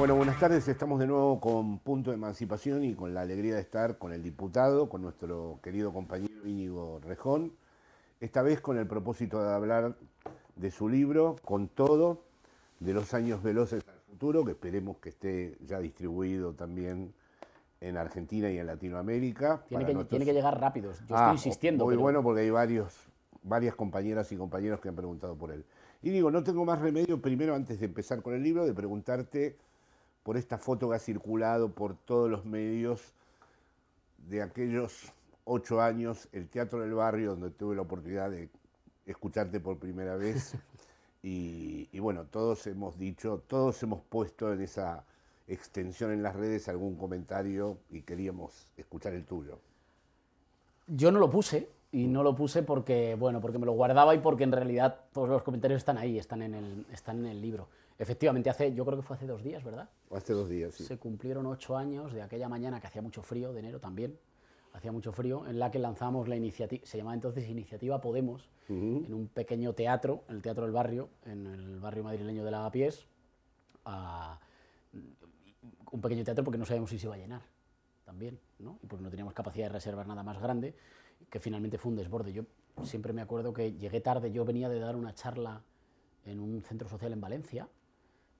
Bueno, buenas tardes. Estamos de nuevo con Punto de Emancipación y con la alegría de estar con el diputado, con nuestro querido compañero Íñigo Rejón. Esta vez con el propósito de hablar de su libro, con todo, de los años veloces al futuro, que esperemos que esté ya distribuido también en Argentina y en Latinoamérica. Tiene, que, nuestros- tiene que llegar rápidos. Yo Ah, estoy insistiendo. Muy pero- bueno porque hay varios, varias compañeras y compañeros que han preguntado por él. Y digo, no tengo más remedio, primero antes de empezar con el libro, de preguntarte por esta foto que ha circulado por todos los medios de aquellos ocho años, el Teatro del Barrio, donde tuve la oportunidad de escucharte por primera vez. Y, y bueno, todos hemos dicho, todos hemos puesto en esa extensión en las redes algún comentario y queríamos escuchar el tuyo. Yo no lo puse y no lo puse porque, bueno, porque me lo guardaba y porque en realidad todos los comentarios están ahí, están en el, están en el libro. Efectivamente, hace, yo creo que fue hace dos días, ¿verdad? Hace dos días, sí. Se cumplieron ocho años de aquella mañana que hacía mucho frío, de enero también, hacía mucho frío, en la que lanzamos la iniciativa, se llamaba entonces Iniciativa Podemos, en un pequeño teatro, en el Teatro del Barrio, en el barrio madrileño de Lavapiés, a- un pequeño teatro porque no sabíamos si se iba a llenar también, ¿no? Y porque no teníamos capacidad de reservar nada más grande, que finalmente fue un desborde. Yo siempre me acuerdo que llegué tarde, yo venía de dar una charla en un centro social en Valencia,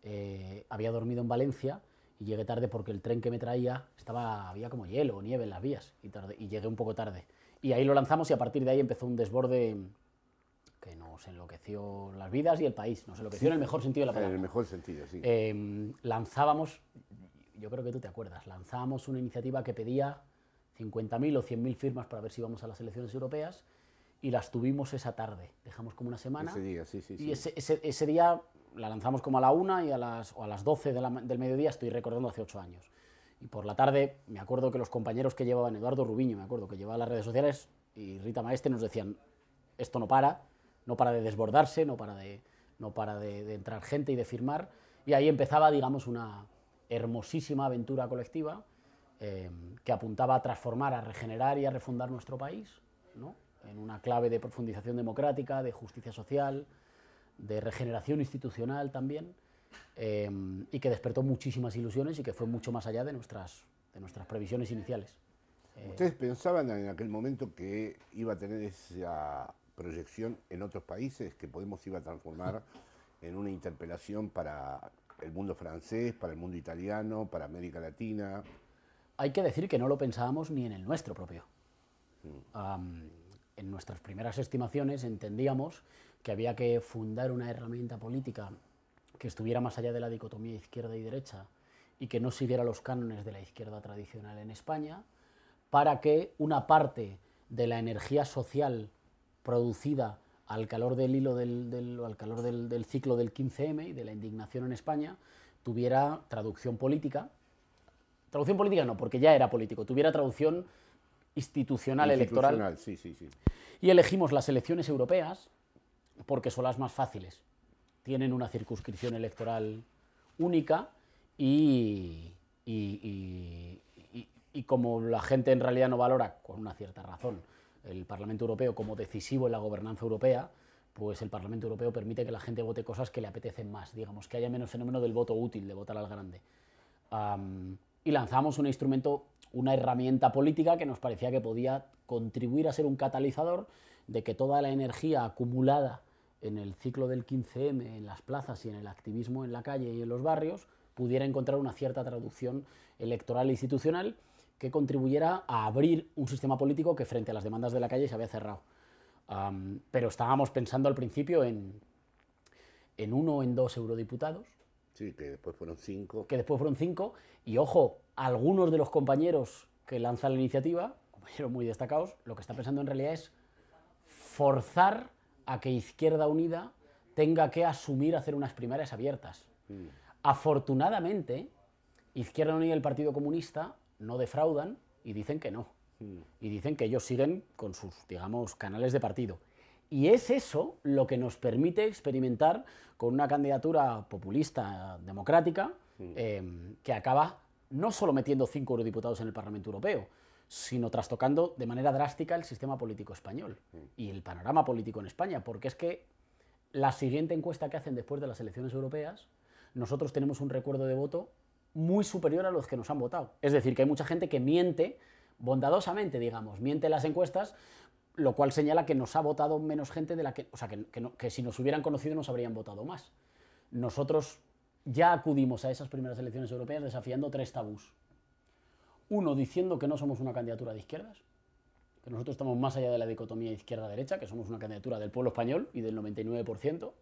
eh, había dormido en Valencia y llegué tarde porque el tren que me traía estaba, había como hielo o nieve en las vías y, tardé- y llegué un poco tarde. Y ahí lo lanzamos y a partir de ahí empezó un desborde que nos enloqueció las vidas y el país, nos enloqueció en el mejor sentido de la En palabra. el mejor sentido, sí. Eh, lanzábamos, yo creo que tú te acuerdas, lanzábamos una iniciativa que pedía 50.000 o 100.000 firmas para ver si íbamos a las elecciones europeas y las tuvimos esa tarde. Dejamos como una semana. Ese día, sí, sí, sí. Y ese, ese- ese día la lanzamos como a la una y a las, o a las 12 de la del mediodía, estoy recordando hace ocho años. Y por la tarde me acuerdo que los compañeros que llevaban, Eduardo Rubiño, me acuerdo, que llevaba las redes sociales, y Rita Maestre nos decían, esto no para, no para de desbordarse, no para de, no para de, de entrar gente y de firmar. Y ahí empezaba, digamos, una hermosísima aventura colectiva eh, que apuntaba a transformar, a regenerar y a refundar nuestro país, ¿no? en una clave de profundización democrática, de justicia social, de regeneración institucional también, eh, y que despertó muchísimas ilusiones y que fue mucho más allá de nuestras, de nuestras previsiones iniciales. ¿Ustedes pensaban en aquel momento que iba a tener esa proyección en otros países, que Podemos iba a transformar en una interpelación para el mundo francés, para el mundo italiano, para América Latina? Hay que decir que no lo pensábamos ni en el nuestro propio. Am, en nuestras primeras estimaciones entendíamos que había que fundar una herramienta política que estuviera más allá de la dicotomía izquierda y derecha y que no siguiera los cánones de la izquierda tradicional en España, para que una parte de la energía social producida al calor del hilo del, al calor del, del ciclo del 15M y de la indignación en España tuviera traducción política. Traducción política no, porque ya era político, tuviera traducción institucional, electoral. Institucional, Sí, sí, sí. Y elegimos las elecciones europeas porque son las más fáciles. Tienen una circunscripción electoral única y, y- y- como la gente en realidad no valora, con una cierta razón, el Parlamento Europeo como decisivo en la gobernanza europea, pues el Parlamento Europeo permite que la gente vote cosas que le apetecen más, digamos, que haya menos fenómeno del voto útil, de votar al grande. Am, y lanzamos un instrumento, una herramienta política que nos parecía que podía contribuir a ser un catalizador de que toda la energía acumulada en el ciclo del 15M, en las plazas y en el activismo en la calle y en los barrios, pudiera encontrar una cierta traducción electoral e institucional que contribuyera a abrir un sistema político que frente a las demandas de la calle se había cerrado. pero estábamos pensando al principio en, en uno o en dos eurodiputados. Sí, que después fueron cinco. Que después fueron cinco. Y ojo, algunos de los compañeros que lanzan la iniciativa, compañeros muy destacados, lo que está pensando en realidad es forzar a que Izquierda Unida tenga que asumir hacer unas primarias abiertas. Mm. Afortunadamente, Izquierda Unida y el Partido Comunista no defraudan y dicen que no. Mm. Y dicen que ellos siguen con sus, digamos, canales de partido. Y es eso lo que nos permite experimentar con una candidatura populista democrática mm. em, que acaba no solo metiendo cinco eurodiputados en el Parlamento Europeo, sino trastocando de manera drástica el sistema político español y el panorama político en España, porque es que la siguiente encuesta que hacen después de las elecciones europeas, nosotros tenemos un recuerdo de voto muy superior a los que nos han votado. Es decir, que hay mucha gente que miente bondadosamente, digamos, miente en las encuestas, lo cual señala que nos ha votado menos gente de la que, o sea, que, que si nos hubieran conocido nos habrían votado más. Nosotros ya acudimos a esas primeras elecciones europeas desafiando tres tabús. Uno, diciendo que no somos una candidatura de izquierdas, que nosotros estamos más allá de la dicotomía izquierda-derecha, que somos una candidatura del pueblo español y del 99%.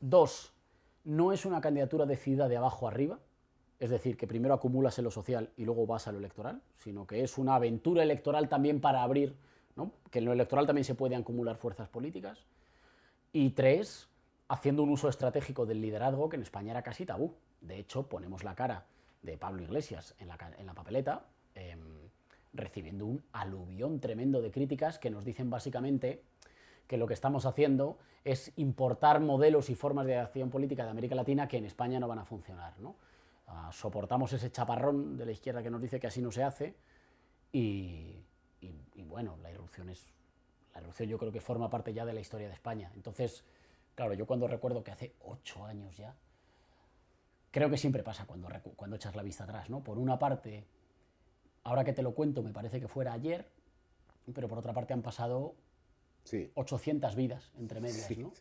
dos, no es una candidatura decidida de abajo arriba, es decir, que primero acumulas en lo social y luego vas a lo electoral, sino que es una aventura electoral también para abrir, que en lo electoral también se pueden acumular fuerzas políticas. Y tres, haciendo un uso estratégico del liderazgo que en España era casi tabú. De hecho, ponemos la cara de Pablo Iglesias en la, papeleta, em, recibiendo un aluvión tremendo de críticas que nos dicen básicamente que lo que estamos haciendo es importar modelos y formas de acción política de América Latina que en España no van a funcionar. Ah, soportamos ese chaparrón de la izquierda que nos dice que así no se hace y, bueno, la irrupción es la irrupción yo creo que forma parte ya de la historia de España. Entonces, claro, yo cuando recuerdo que hace ocho años ya creo que siempre pasa cuando, cuando echas la vista atrás, ¿no? Por una parte, ahora que te lo cuento, me parece que fuera ayer, pero por otra parte han pasado 800 vidas entre medias, ¿no?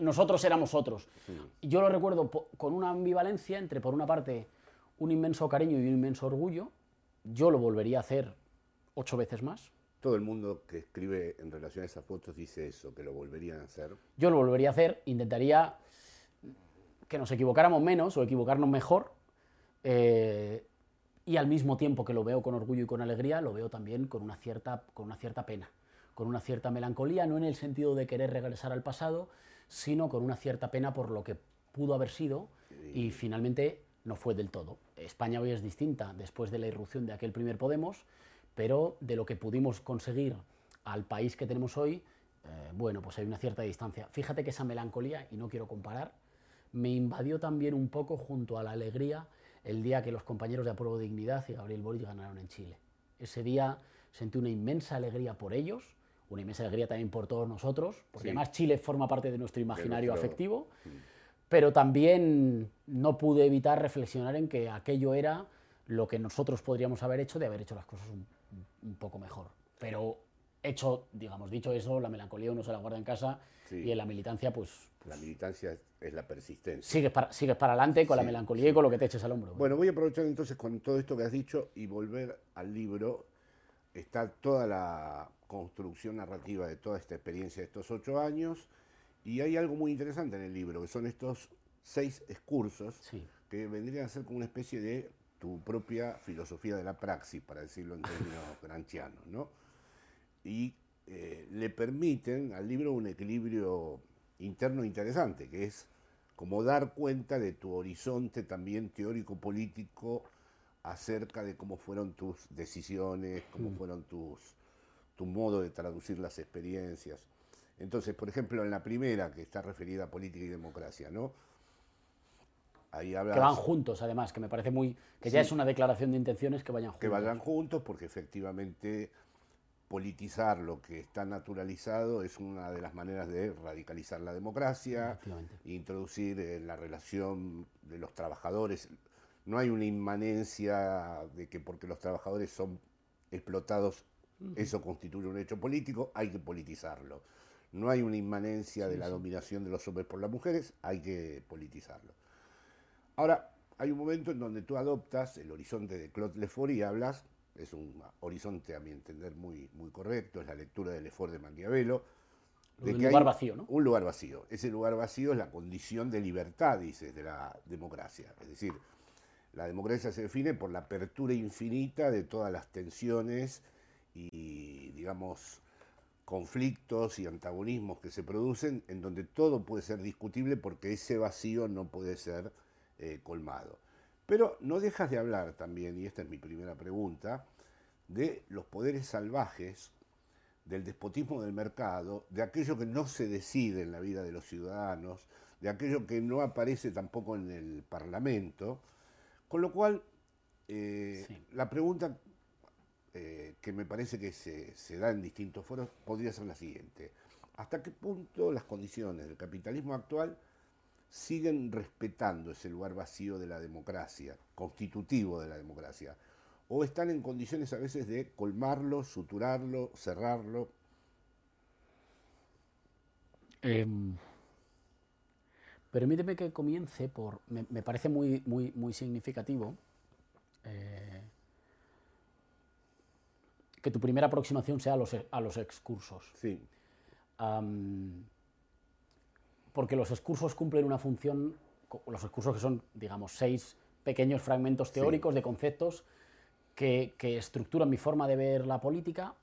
Nosotros éramos otros. Yo lo recuerdo con una ambivalencia entre, por una parte, un inmenso cariño y un inmenso orgullo. Yo lo volvería a hacer ocho veces más. Todo el mundo que escribe en relación a esas fotos dice eso, que lo volverían a hacer. Yo lo volvería a hacer, intentaría que nos equivocáramos menos o equivocarnos mejor. Eh, y al mismo tiempo que lo veo con orgullo y con alegría, lo veo también con una cierta, con una cierta pena, con una cierta melancolía, no en el sentido de querer regresar al pasado, sino con una cierta pena por lo que pudo haber sido y finalmente no fue del todo. España hoy es distinta después de la irrupción de aquel primer Podemos, pero de lo que pudimos conseguir al país que tenemos hoy, eh, bueno, pues hay una cierta distancia. Fíjate que esa melancolía, y no quiero comparar, me invadió también un poco junto a la alegría el día que los compañeros de Apruebo Dignidad y Gabriel Boric ganaron en Chile. Ese día sentí una inmensa alegría por ellos, una inmensa alegría también por todos nosotros, porque además Chile forma parte de nuestro imaginario afectivo, pero también no pude evitar reflexionar en que aquello era lo que nosotros podríamos haber hecho de haber hecho las cosas un, un poco mejor. Pero hecho, digamos, dicho eso, la melancolía uno se la guarda en casa y en la militancia, pues, La militancia es, la persistencia. Sigues para, sigues para adelante con la melancolía y con lo que te eches al hombro. Bueno, voy a aprovechar entonces con todo esto que has dicho y volver al libro. Está toda la construcción narrativa de toda esta experiencia de estos ocho años y hay algo muy interesante en el libro, que son estos seis excursos que vendrían a ser como una especie de tu propia filosofía de la praxis, para decirlo en términos granchianos, ¿no? Y eh, le permiten al libro un equilibrio interno interesante, que es como dar cuenta de tu horizonte también teórico-político acerca de cómo fueron tus decisiones, cómo mm. fueron tus, tu modo de traducir las experiencias. Entonces, por ejemplo, en la primera, que está referida a política y democracia, ¿no? Ahí hablas, que van juntos, además, que me parece muy... que ya es una declaración de intenciones que vayan juntos. Que vayan juntos, porque efectivamente politizar lo que está naturalizado es una de las maneras de radicalizar la democracia, introducir en la relación de los trabajadores, no hay una inmanencia de que porque los trabajadores son explotados, eso constituye un hecho político, hay que politizarlo. No hay una inmanencia de la dominación de los hombres por las mujeres, hay que politizarlo. Ahora, hay un momento en donde tú adoptas el horizonte de Claude Lefort y hablas, es un horizonte a mi entender muy, muy correcto, es la lectura de Lefort de Maquiavelo. De un lugar vacío, ¿no? Un lugar vacío. Ese lugar vacío es la condición de libertad, dices, de la democracia. Es decir, la democracia se define por la apertura infinita de todas las tensiones y, digamos, conflictos y antagonismos que se producen, en donde todo puede ser discutible porque ese vacío no puede ser eh, colmado. Pero no dejas de hablar también, y esta es mi primera pregunta, de los poderes salvajes, del despotismo del mercado, de aquello que no se decide en la vida de los ciudadanos, de aquello que no aparece tampoco en el Parlamento, con lo cual eh, la pregunta eh, que me parece que se, se da en distintos foros podría ser la siguiente. ¿Hasta qué punto las condiciones del capitalismo actual siguen respetando ese lugar vacío de la democracia, constitutivo de la democracia, o están en condiciones a veces de colmarlo, suturarlo, cerrarlo. Em, permíteme que comience por, me, parece muy, muy, muy significativo eh, que tu primera aproximación sea a los, a los excursos. Sí porque los excursos cumplen una función, los excursos que son, digamos, seis pequeños fragmentos teóricos de conceptos que, estructuran mi forma de ver la política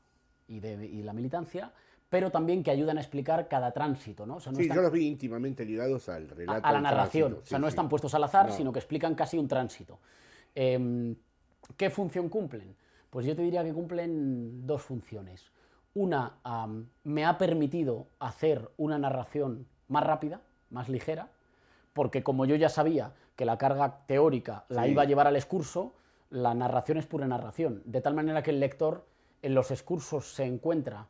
y, de, la militancia, pero también que ayudan a explicar cada tránsito. ¿no? sí, yo los vi íntimamente ligados al relato. A, la narración, o sea, no están puestos al azar, sino que explican casi un tránsito. Em, ¿Qué función cumplen? Pues yo te diría que cumplen dos funciones. Una, me ha permitido hacer una narración más rápida, más ligera, porque como yo ya sabía que la carga teórica la iba a llevar al excurso, la narración es pura narración, de tal manera que el lector en los excursos se encuentra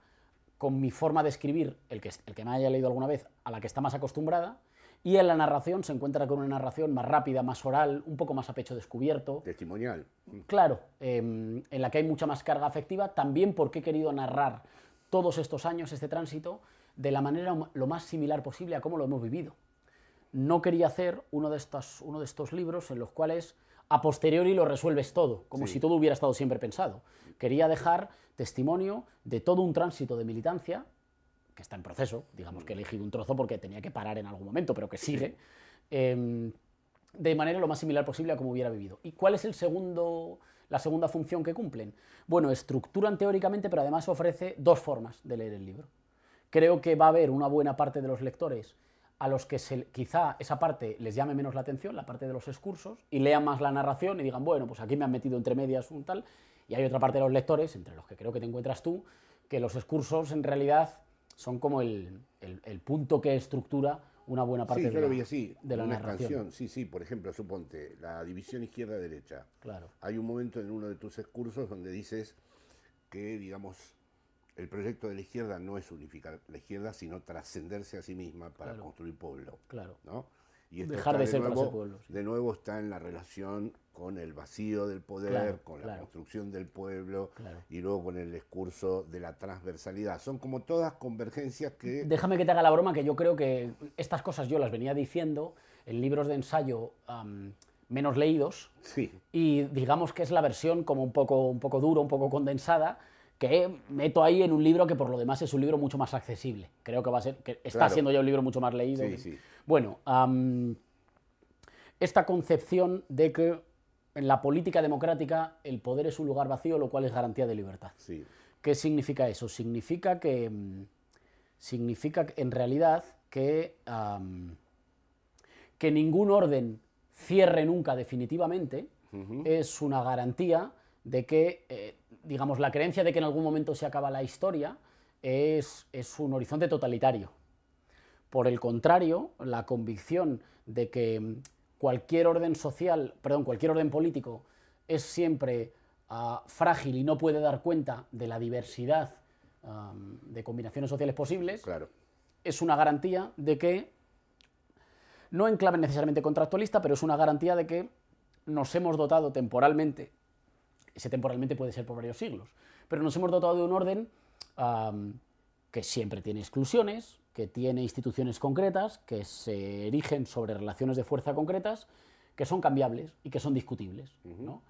con mi forma de escribir, el que, el que me haya leído alguna vez, a la que está más acostumbrada, y en la narración se encuentra con una narración más rápida, más oral, un poco más a pecho descubierto. Testimonial. Claro, em, en la que hay mucha más carga afectiva, también porque he querido narrar todos estos años, este tránsito, de la manera lo más similar posible a cómo lo hemos vivido. No quería hacer uno de estos, uno de estos libros en los cuales a posteriori lo resuelves todo, como si todo hubiera estado siempre pensado. Quería dejar testimonio de todo un tránsito de militancia, que está en proceso, digamos que he elegido un trozo porque tenía que parar en algún momento, pero que sigue, em, de manera lo más similar posible a cómo hubiera vivido. ¿Y cuál es el segundo, la segunda función que cumplen? Bueno, estructuran teóricamente, pero además ofrece dos formas de leer el libro. Creo que va a haber una buena parte de los lectores a los que quizá esa parte les llame menos la atención, la parte de los excursos, y lean más la narración y digan, bueno, pues aquí me han metido entre medias un tal, y hay otra parte de los lectores, entre los que creo que te encuentras tú, que los excursos en realidad son como el, punto que estructura una buena parte de, la, así, de la una narración. Sí, sí, por ejemplo, suponte, la división izquierda-derecha. Claro. Hay un momento en uno de tus excursos donde dices que, digamos, el proyecto de la izquierda no es unificar la izquierda, sino trascenderse a sí misma para construir pueblo. Claro. ¿no? Y Dejar de, ser nuevo, pueblo. De nuevo está en la relación con el vacío del poder, con la construcción del pueblo y luego con el discurso de la transversalidad. Son como todas convergencias que... Déjame que te haga la broma, que yo creo que estas cosas yo las venía diciendo en libros de ensayo menos leídos. Sí. Y digamos que es la versión como un poco, un poco duro, un poco condensada que meto ahí en un libro que por lo demás es un libro mucho más accesible. Creo que va a ser, que está siendo ya un libro mucho más leído. Bueno, esta concepción de que en la política democrática el poder es un lugar vacío, lo cual es garantía de libertad. ¿Qué significa eso? Significa que, significa en realidad que, que ningún orden cierre nunca definitivamente es una garantía de que eh, digamos, la creencia de que en algún momento se acaba la historia es, un horizonte totalitario. Por el contrario, la convicción de que cualquier orden social, perdón, cualquier orden político es siempre ah, frágil y no puede dar cuenta de la diversidad de combinaciones sociales posibles, claro. es una garantía de que, no en clave necesariamente contractualista, pero es una garantía de que nos hemos dotado temporalmente, ese temporalmente puede ser por varios siglos, pero nos hemos dotado de un orden am, que siempre tiene exclusiones, que tiene instituciones concretas, que se erigen sobre relaciones de fuerza concretas, que son cambiables y que son discutibles. ¿no?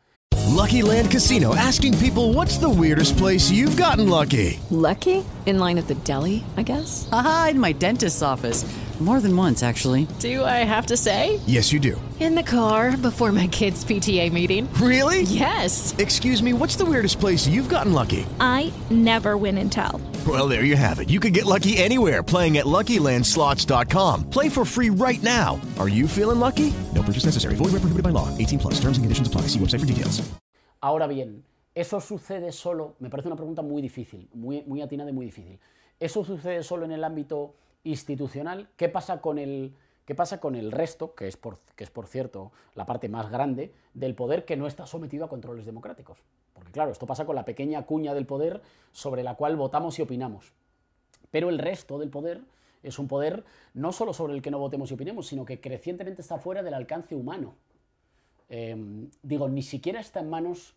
Lucky Land Casino asking people what's the weirdest place you've gotten lucky? Lucky? In line at the deli, I guess? Aha, in my dentist's office. More than once, actually. Do I have to say? Yes, you do. In the car before my kids' PTA meeting. Really? Yes. Excuse me, what's the weirdest place you've gotten lucky? I never win and tell. Well, there you have it. You can get lucky anywhere playing at LuckyLandSlots.com. Play for free right now. Are you feeling lucky? No purchase necessary. Void where prohibited by law. 18 plus. Terms and conditions apply. See website for details. Ahora bien, ¿eso sucede solo? Me parece una pregunta muy difícil, muy, muy atinada y muy difícil. ¿Eso sucede solo en el ámbito institucional? ¿Qué pasa con el, qué pasa con el resto, que es, por, que es por cierto la parte más grande, del poder que no está sometido a controles democráticos? Porque claro, esto pasa con la pequeña cuña del poder sobre la cual votamos y opinamos. Pero el resto del poder es un poder no solo sobre el que no votemos y opinemos, sino que crecientemente está fuera del alcance humano. Eh, digo, ni siquiera está en manos,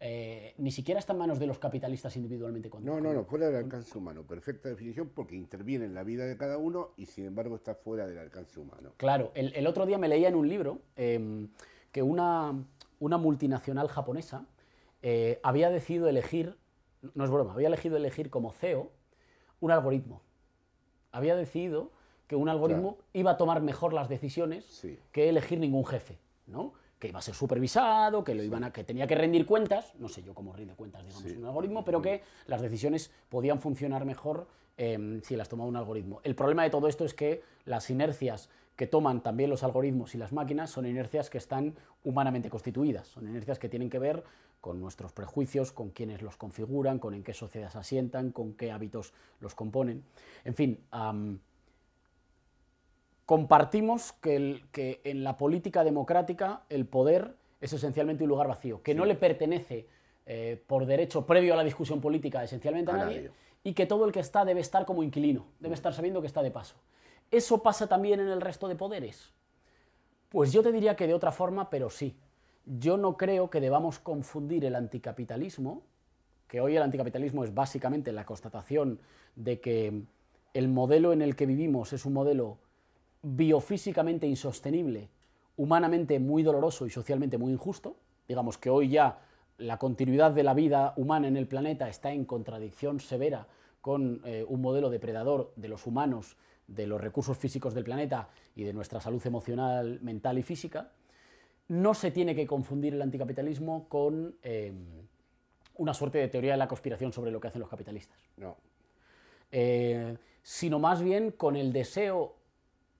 eh, ni siquiera está en manos de los capitalistas individualmente. Con, No, no, no, fuera del alcance humano. Perfecta definición porque interviene en la vida de cada uno y sin embargo está fuera del alcance humano. Claro, el, el otro día me leía en un libro eh, que una, una multinacional japonesa eh, había decidido elegir, no es broma, había elegido elegir como CEO un algoritmo. Había decidido que un algoritmo Claro. iba a tomar mejor las decisiones Sí. que elegir ningún jefe, ¿no? Que iba a ser supervisado, que lo iban a, que tenía que rendir cuentas, no sé yo cómo rinde cuentas, digamos, un algoritmo, pero que las decisiones podían funcionar mejor eh, si las tomaba un algoritmo. El problema de todo esto es que las inercias que toman también los algoritmos y las máquinas son inercias que están humanamente constituidas, son inercias que tienen que ver con nuestros prejuicios, con quienes los configuran, con en qué sociedad se asientan, con qué hábitos los componen. En fin, compartimos que, el- que en la política democrática el poder es esencialmente un lugar vacío, que no le pertenece eh, por derecho previo a la discusión política esencialmente a, A nadie, nadie. y que todo el que está debe estar como inquilino, debe estar sabiendo que está de paso. ¿Eso pasa también en el resto de poderes? Pues yo te diría que de otra forma, pero sí. Yo no creo que debamos confundir el anticapitalismo, que hoy el anticapitalismo es básicamente la constatación de que el modelo en el que vivimos es un modelo biofísicamente insostenible, humanamente muy doloroso y socialmente muy injusto. Digamos que hoy ya la continuidad de la vida humana en el planeta está en contradicción severa con eh, un modelo depredador de los humanos, de los recursos físicos del planeta y de nuestra salud emocional, mental y física. No se tiene que confundir el anticapitalismo con eh, una suerte de teoría de la conspiración sobre lo que hacen los capitalistas No. eh, sino más bien con el deseo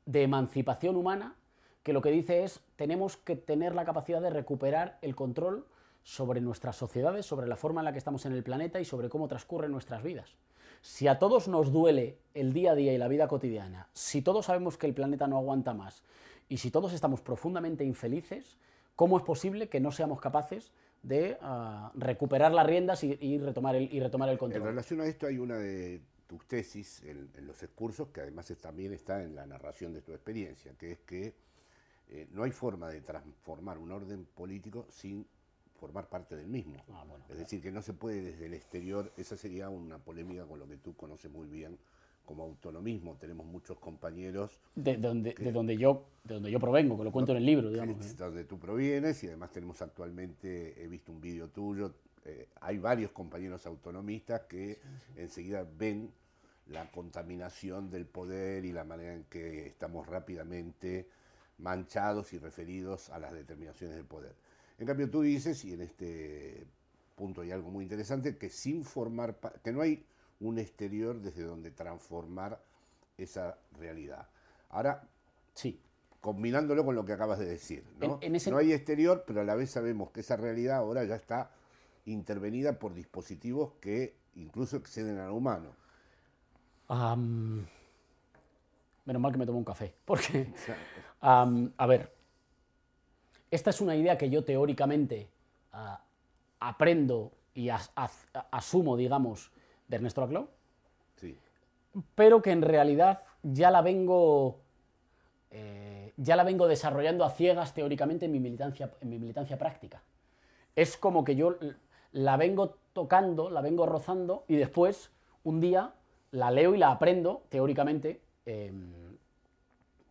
de emancipación humana, que lo que dice es tenemos que tener la capacidad de recuperar el control sobre nuestras sociedades, sobre la forma en la que estamos en el planeta y sobre cómo transcurren nuestras vidas. Si a todos nos duele el día a día y la vida cotidiana, si todos sabemos que el planeta no aguanta más y si todos estamos profundamente infelices, ¿cómo es posible que no seamos capaces de ah, recuperar las riendas y, y retomar el, y retomar el En control? relación a esto hay una de tus tesis en, en los discursos que además también está en la narración de tu experiencia, que es que eh, no hay forma de transformar un orden político sin formar parte del mismo. Ah, bueno, es decir, que no se puede desde el exterior, esa sería una polémica con lo que tú conoces muy bien como autonomismo. Tenemos muchos compañeros de, donde, de, donde yo, de donde yo provengo, que lo cuento en el libro, que digamos. ¿eh? donde tú provienes y además tenemos actualmente, he visto un vídeo tuyo, eh, hay varios compañeros autonomistas que enseguida ven la contaminación del poder y la manera en que estamos rápidamente manchados y referidos a las determinaciones del poder. En cambio tú dices, y en este punto hay algo muy interesante, que sin formar, que no hay un exterior desde donde transformar esa realidad. Ahora, Sí, combinándolo con lo que acabas de decir. ¿no? En- en ese- No hay exterior, pero a la vez sabemos que esa realidad ahora ya está intervenida por dispositivos que incluso exceden a lo humano. Menos mal que me tomo un café, porque, a ver, esta es una idea que yo teóricamente ah, aprendo y as- asumo, digamos, de Ernesto Laclau, Sí. pero que en realidad ya la vengo eh, ya la vengo desarrollando a ciegas teóricamente en mi militancia, en mi militancia práctica. Es como que yo la vengo tocando, la vengo rozando y después, un día, la leo y la aprendo teóricamente.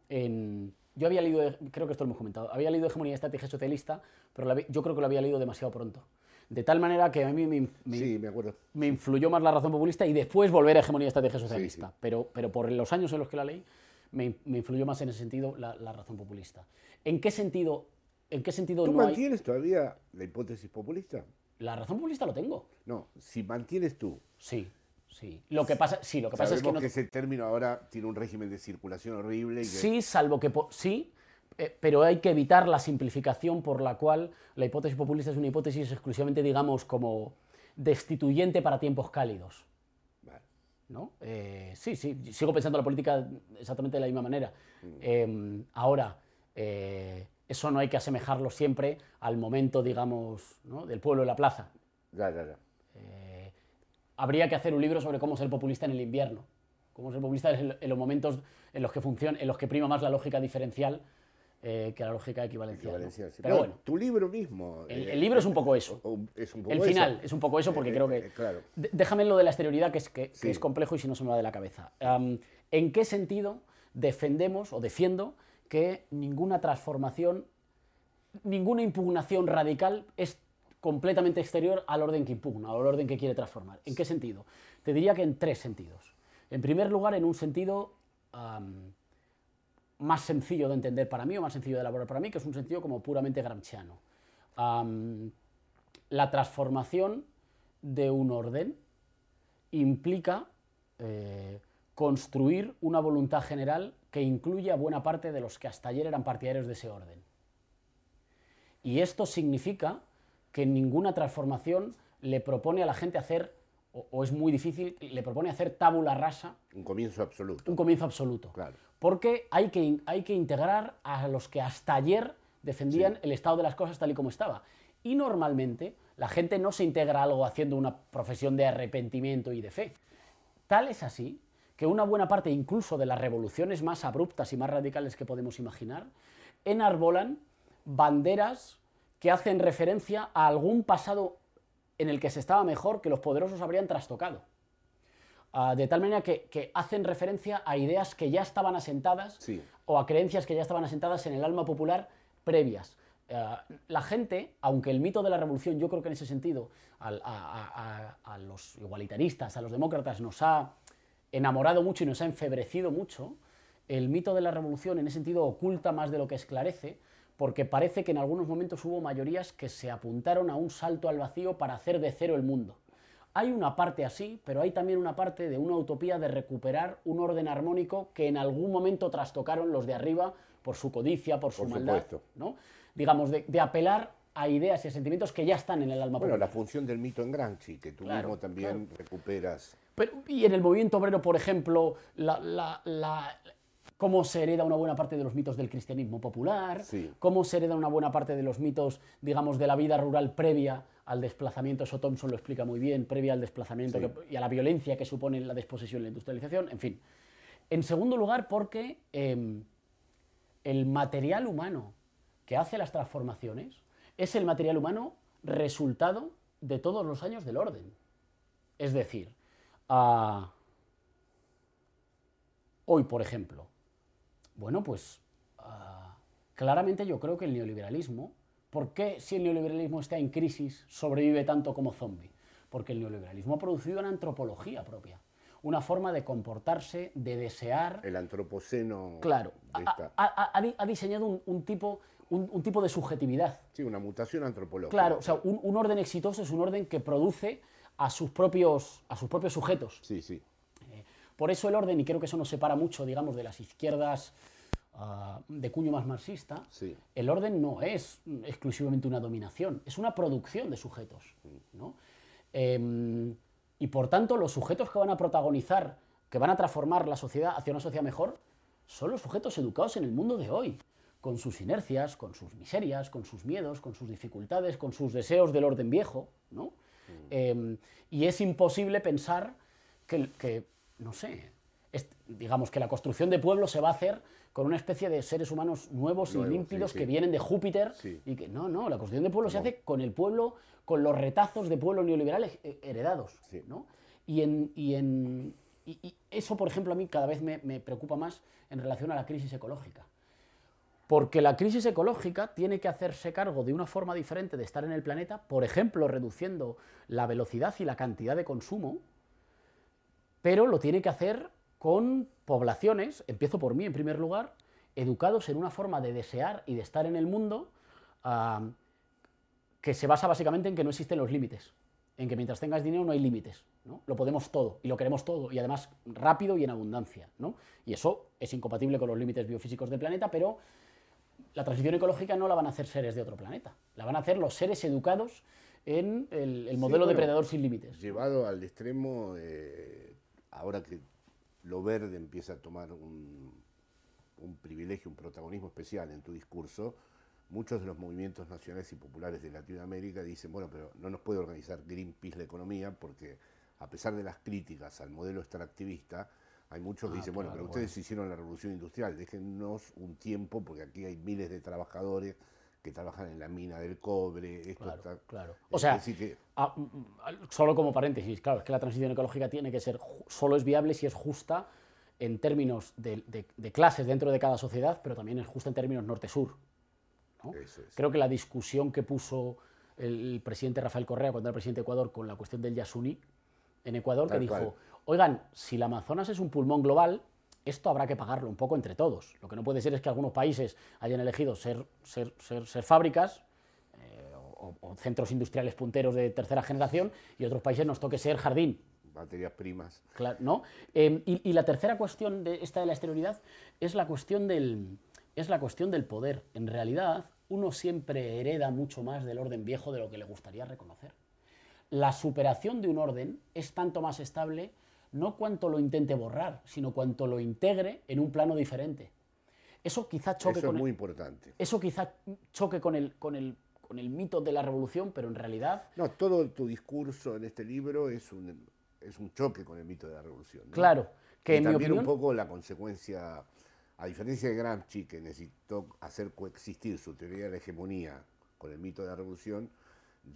en- yo había leído, creo que esto lo hemos comentado, había leído Hegemonía y Estrategia Socialista, pero la yo creo que lo había leído demasiado pronto. De tal manera que a mí me, me- Sí, me acuerdo. me influyó más la razón populista y después volver a hegemonía y estrategia socialista. Pero, pero por los años en los que la leí, me, me influyó más en ese sentido la, la razón populista. ¿En qué sentido, en qué sentido ¿Tú no hay- mantienes todavía la hipótesis populista? La razón populista lo tengo. No, si mantienes tú. Sí, sí. Lo que pasa, sí, lo que pasa es que no, ese término ahora tiene un régimen de circulación horrible. Y que- Sí, salvo que sí, eh, pero hay que evitar la simplificación por la cual la hipótesis populista es una hipótesis exclusivamente, digamos, como destituyente para tiempos cálidos. Vale. ¿no? Eh, sí, sí, sigo pensando la política exactamente de la misma manera. Eh, ahora, eh, eso no hay que asemejarlo siempre al momento, digamos, ¿no? del pueblo de la plaza. Ya, ya, ya. Eh, habría que hacer un libro sobre cómo ser populista en el invierno, cómo ser populista en, en los momentos en los que funciona, en los que prima más la lógica diferencial eh, que la lógica equivalencial. ¿no? Equivalencia, sí. Pero No, bueno, Tu libro mismo. el, eh, el libro es un poco eso. o- es un poco el eso. final es un poco eso porque Eh, creo que... claro. Déjame lo de la exterioridad que es, que, que Sí. es complejo y si no se me va de la cabeza. ¿En qué sentido defendemos o defiendo que ninguna transformación, ninguna impugnación radical es completamente exterior al orden que impugna, al orden que quiere transformar? ¿En qué sentido? Te diría que en tres sentidos. En primer lugar, en un sentido más sencillo de entender para mí o más sencillo de elaborar para mí, que es un sentido como puramente gramsciano. Am, la transformación de un orden implica eh, construir una voluntad general que incluya a buena parte de los que hasta ayer eran partidarios de ese orden. Y esto significa que ninguna transformación le propone a la gente hacer, o, o es muy difícil, le propone hacer tabula rasa Un comienzo absoluto. un comienzo absoluto. Claro. Porque hay que, hay que integrar a los que hasta ayer defendían el estado de las cosas tal y como estaba. Y normalmente la gente no se integra a algo haciendo una profesión de arrepentimiento y de fe. Tal es así que una buena parte incluso de las revoluciones más abruptas y más radicales que podemos imaginar enarbolan banderas que hacen referencia a algún pasado en el que se estaba mejor que los poderosos habrían trastocado. Ah, de tal manera que, que hacen referencia a ideas que ya estaban asentadas Sí. o a creencias que ya estaban asentadas en el alma popular previas. Ah, la gente, aunque el mito de la revolución, yo creo que en ese sentido, al- a, a- a- a los igualitaristas, a los demócratas, nos ha enamorado mucho y nos ha enfebrecido mucho, el mito de la revolución en ese sentido oculta más de lo que esclarece, porque parece que en algunos momentos hubo mayorías que se apuntaron a un salto al vacío para hacer de cero el mundo. Hay una parte así, pero hay también una parte de una utopía de recuperar un orden armónico que en algún momento trastocaron los de arriba por su codicia, por su Por maldad. Digamos, de, de apelar a ideas y a sentimientos que ya están en el alma Bueno, la función del mito en Gramsci, que tú Claro, mismo también recuperas. Pero, y en el movimiento obrero, por ejemplo, la- la- la- cómo se hereda una buena parte de los mitos del cristianismo popular, Sí. cómo se hereda una buena parte de los mitos, digamos, de la vida rural previa al desplazamiento, eso Thompson lo explica muy bien, previa al desplazamiento Sí. que- y a la violencia que supone la desposesión y la industrialización, en fin. En segundo lugar, porque em, el material humano que hace las transformaciones es el material humano resultado de todos los años del orden. Es decir, hoy, por ejemplo, bueno, pues ah, claramente yo creo que el neoliberalismo, ¿por qué si el neoliberalismo está en crisis sobrevive tanto como zombie? Porque el neoliberalismo ha producido una antropología propia, una forma de comportarse, de desear, El antropoceno. claro, ha, diseñado un, un tipo, un- un tipo de subjetividad. Sí, una mutación antropológica. Claro, o sea, un, un orden exitoso es un orden que produce a sus propios, a sus propios sujetos. Sí, sí. Por eso el orden, y creo que eso nos separa mucho, digamos, de las izquierdas ah, de cuño más marxista, Sí. el orden no es exclusivamente una dominación, es una producción de sujetos. ¿no? Em, y por tanto, los sujetos que van a protagonizar, que van a transformar la sociedad hacia una sociedad mejor, son los sujetos educados en el mundo de hoy, con sus inercias, con sus miserias, con sus miedos, con sus dificultades, con sus deseos del orden viejo. ¿no? Em, y es imposible pensar que, que, no sé, es- digamos que la construcción de pueblos se va a hacer con una especie de seres humanos nuevos y límpidos sí, que sí. vienen de Júpiter Sí. y que no, no, la constitución de pueblo se hace con el pueblo, con los retazos de pueblo neoliberales heredados. Y en, y en y- y eso, por ejemplo, a mí cada vez me, me preocupa más en relación a la crisis ecológica. Porque la crisis ecológica tiene que hacerse cargo de una forma diferente de estar en el planeta, por ejemplo, reduciendo la velocidad y la cantidad de consumo, pero lo tiene que hacer con poblaciones, empiezo por mí en primer lugar, educados en una forma de desear y de estar en el mundo ah, que se basa básicamente en que no existen los límites, en que mientras tengas dinero no hay límites, ¿no? lo podemos todo y lo queremos todo y además rápido y en abundancia. ¿no? Y eso es incompatible con los límites biofísicos del planeta, pero la transición ecológica no la van a hacer seres de otro planeta, la van a hacer los seres educados en el, el modelo bueno, depredador sin límites. Llevado al extremo, eh, ahora que lo verde empieza a tomar un, un privilegio, un protagonismo especial en tu discurso, muchos de los movimientos nacionales y populares de Latinoamérica dicen, bueno, pero no nos puede organizar Greenpeace la economía porque a pesar de las críticas al modelo extractivista, hay muchos que dicen, bueno, pero ustedes hicieron la revolución industrial, déjennos un tiempo porque aquí hay miles de trabajadores que trabajan en la mina del cobre, esto Claro, está... claro. O sea, que- ah, mm, mm, solo como paréntesis, claro, es que la transición ecológica tiene que ser, solo es viable si es justa en términos de, de- de clases dentro de cada sociedad, pero también es justa en términos norte-sur. ¿no? Es. Creo que la discusión que puso el, el presidente Rafael Correa cuando era presidente de Ecuador con la cuestión del Yasuní en Ecuador, Tal que dijo, cual. Oigan, si el Amazonas es un pulmón global, esto habrá que pagarlo un poco entre todos. Lo que no puede ser es que algunos países hayan elegido ser, ser, ser, ser fábricas eh, o, o centros industriales punteros de tercera generación y otros países nos toque ser jardín. materias primas. Claro, ¿no? Eh, y, y la tercera cuestión de esta de la exterioridad es la cuestión del es la cuestión del poder. En realidad, uno siempre hereda mucho más del orden viejo de lo que le gustaría reconocer. La superación de un orden es tanto más estable no cuanto lo intente borrar, sino cuanto lo integre en un plano diferente. Eso quizá choque Eso con es el- muy importante. eso quizá choque con el, con, el, con el mito de la revolución, pero en realidad No, todo tu discurso en este libro es un, es un choque con el mito de la revolución. ¿no? Claro, que y en mi también opinión- un poco la consecuencia, a diferencia de Gramsci, que necesitó hacer coexistir su teoría de la hegemonía con el mito de la revolución,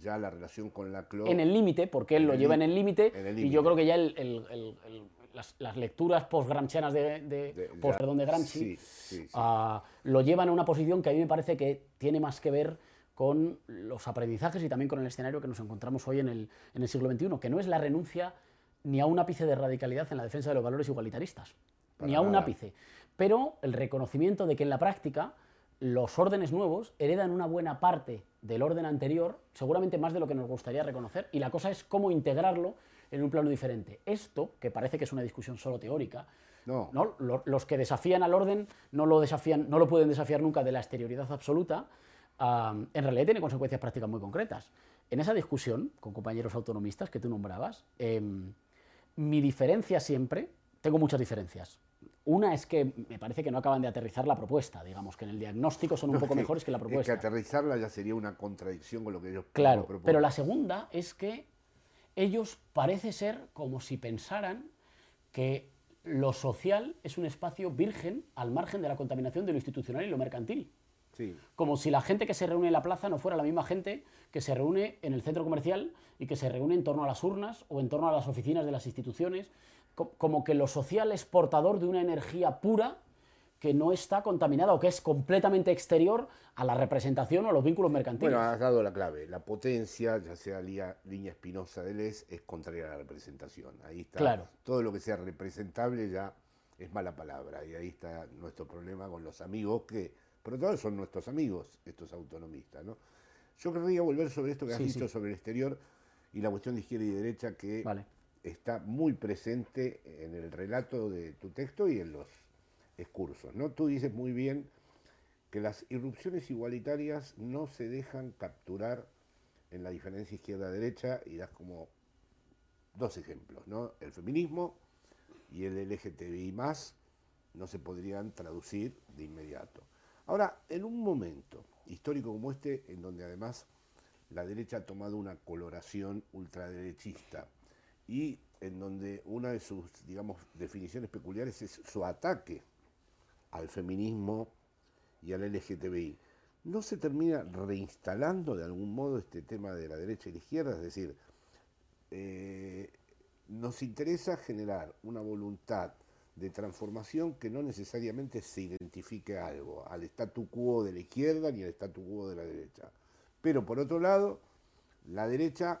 ya la relación con la CLO... en el límite, porque él lo lleva en el límite, y yo creo que ya el- el- el- las, las lecturas post-gramscianas de, de, De- post, ya, perdón, de Gramsci sí, sí, sí. ah, lo llevan a una posición que a mí me parece que tiene más que ver con los aprendizajes y también con el escenario que nos encontramos hoy en el, en el siglo XXI, que no es la renuncia ni a un ápice de radicalidad en la defensa de los valores igualitaristas, ni Para a un nada. ápice, pero el reconocimiento de que en la práctica los órdenes nuevos heredan una buena parte del orden anterior, seguramente más de lo que nos gustaría reconocer, y la cosa es cómo integrarlo en un plano diferente. Esto, que parece que es una discusión solo teórica, No. ¿no? Lo- los que desafían al orden no lo, desafían, no lo pueden desafiar nunca de la exterioridad absoluta, en realidad tiene consecuencias prácticas muy concretas. En esa discusión con compañeros autonomistas que tú nombrabas, em, mi diferencia siempre, tengo muchas diferencias. Una es que me parece que no acaban de aterrizar la propuesta, digamos, que en el diagnóstico son un No, poco es mejores que la Es que propuesta. aterrizarla ya sería una contradicción con lo que ellos Claro, proponen. pero la segunda es que ellos parece ser como si pensaran que lo social es un espacio virgen al margen de la contaminación de lo institucional y lo mercantil. Sí. Como si la gente que se reúne en la plaza no fuera la misma gente que se reúne en el centro comercial y que se reúne en torno a las urnas o en torno a las oficinas de las instituciones. Co- Como que lo social es portador de una energía pura que no está contaminada o que es completamente exterior a la representación o a los vínculos mercantiles. Bueno, has dado la clave. La potencia, ya sea línea, línea espinosa del ES, es contraria a la representación. Ahí está. Claro. Todo lo que sea representable ya es mala palabra. Y ahí está nuestro problema con los amigos, que por otro lado son nuestros amigos, estos autonomistas. ¿no? Yo querría volver sobre esto que has Sí, dicho sí. sobre el exterior y la cuestión de izquierda y derecha que Vale. Está muy presente en el relato de tu texto y en los excursos. ¿no? Tú dices muy bien que las irrupciones igualitarias no se dejan capturar en la diferencia izquierda-derecha y das como dos ejemplos, ¿no? El feminismo y el LGTBI más no se podrían traducir de inmediato. Ahora, en un momento histórico como este, en donde además la derecha ha tomado una coloración ultraderechista y en donde una de sus, digamos, definiciones peculiares es su ataque al feminismo y al LGTBI, ¿no se termina reinstalando de algún modo este tema de la derecha y la izquierda? Es decir, eh, nos interesa generar una voluntad de transformación que no necesariamente se identifique a algo, al statu quo de la izquierda ni al statu quo de la derecha. Pero por otro lado, la derecha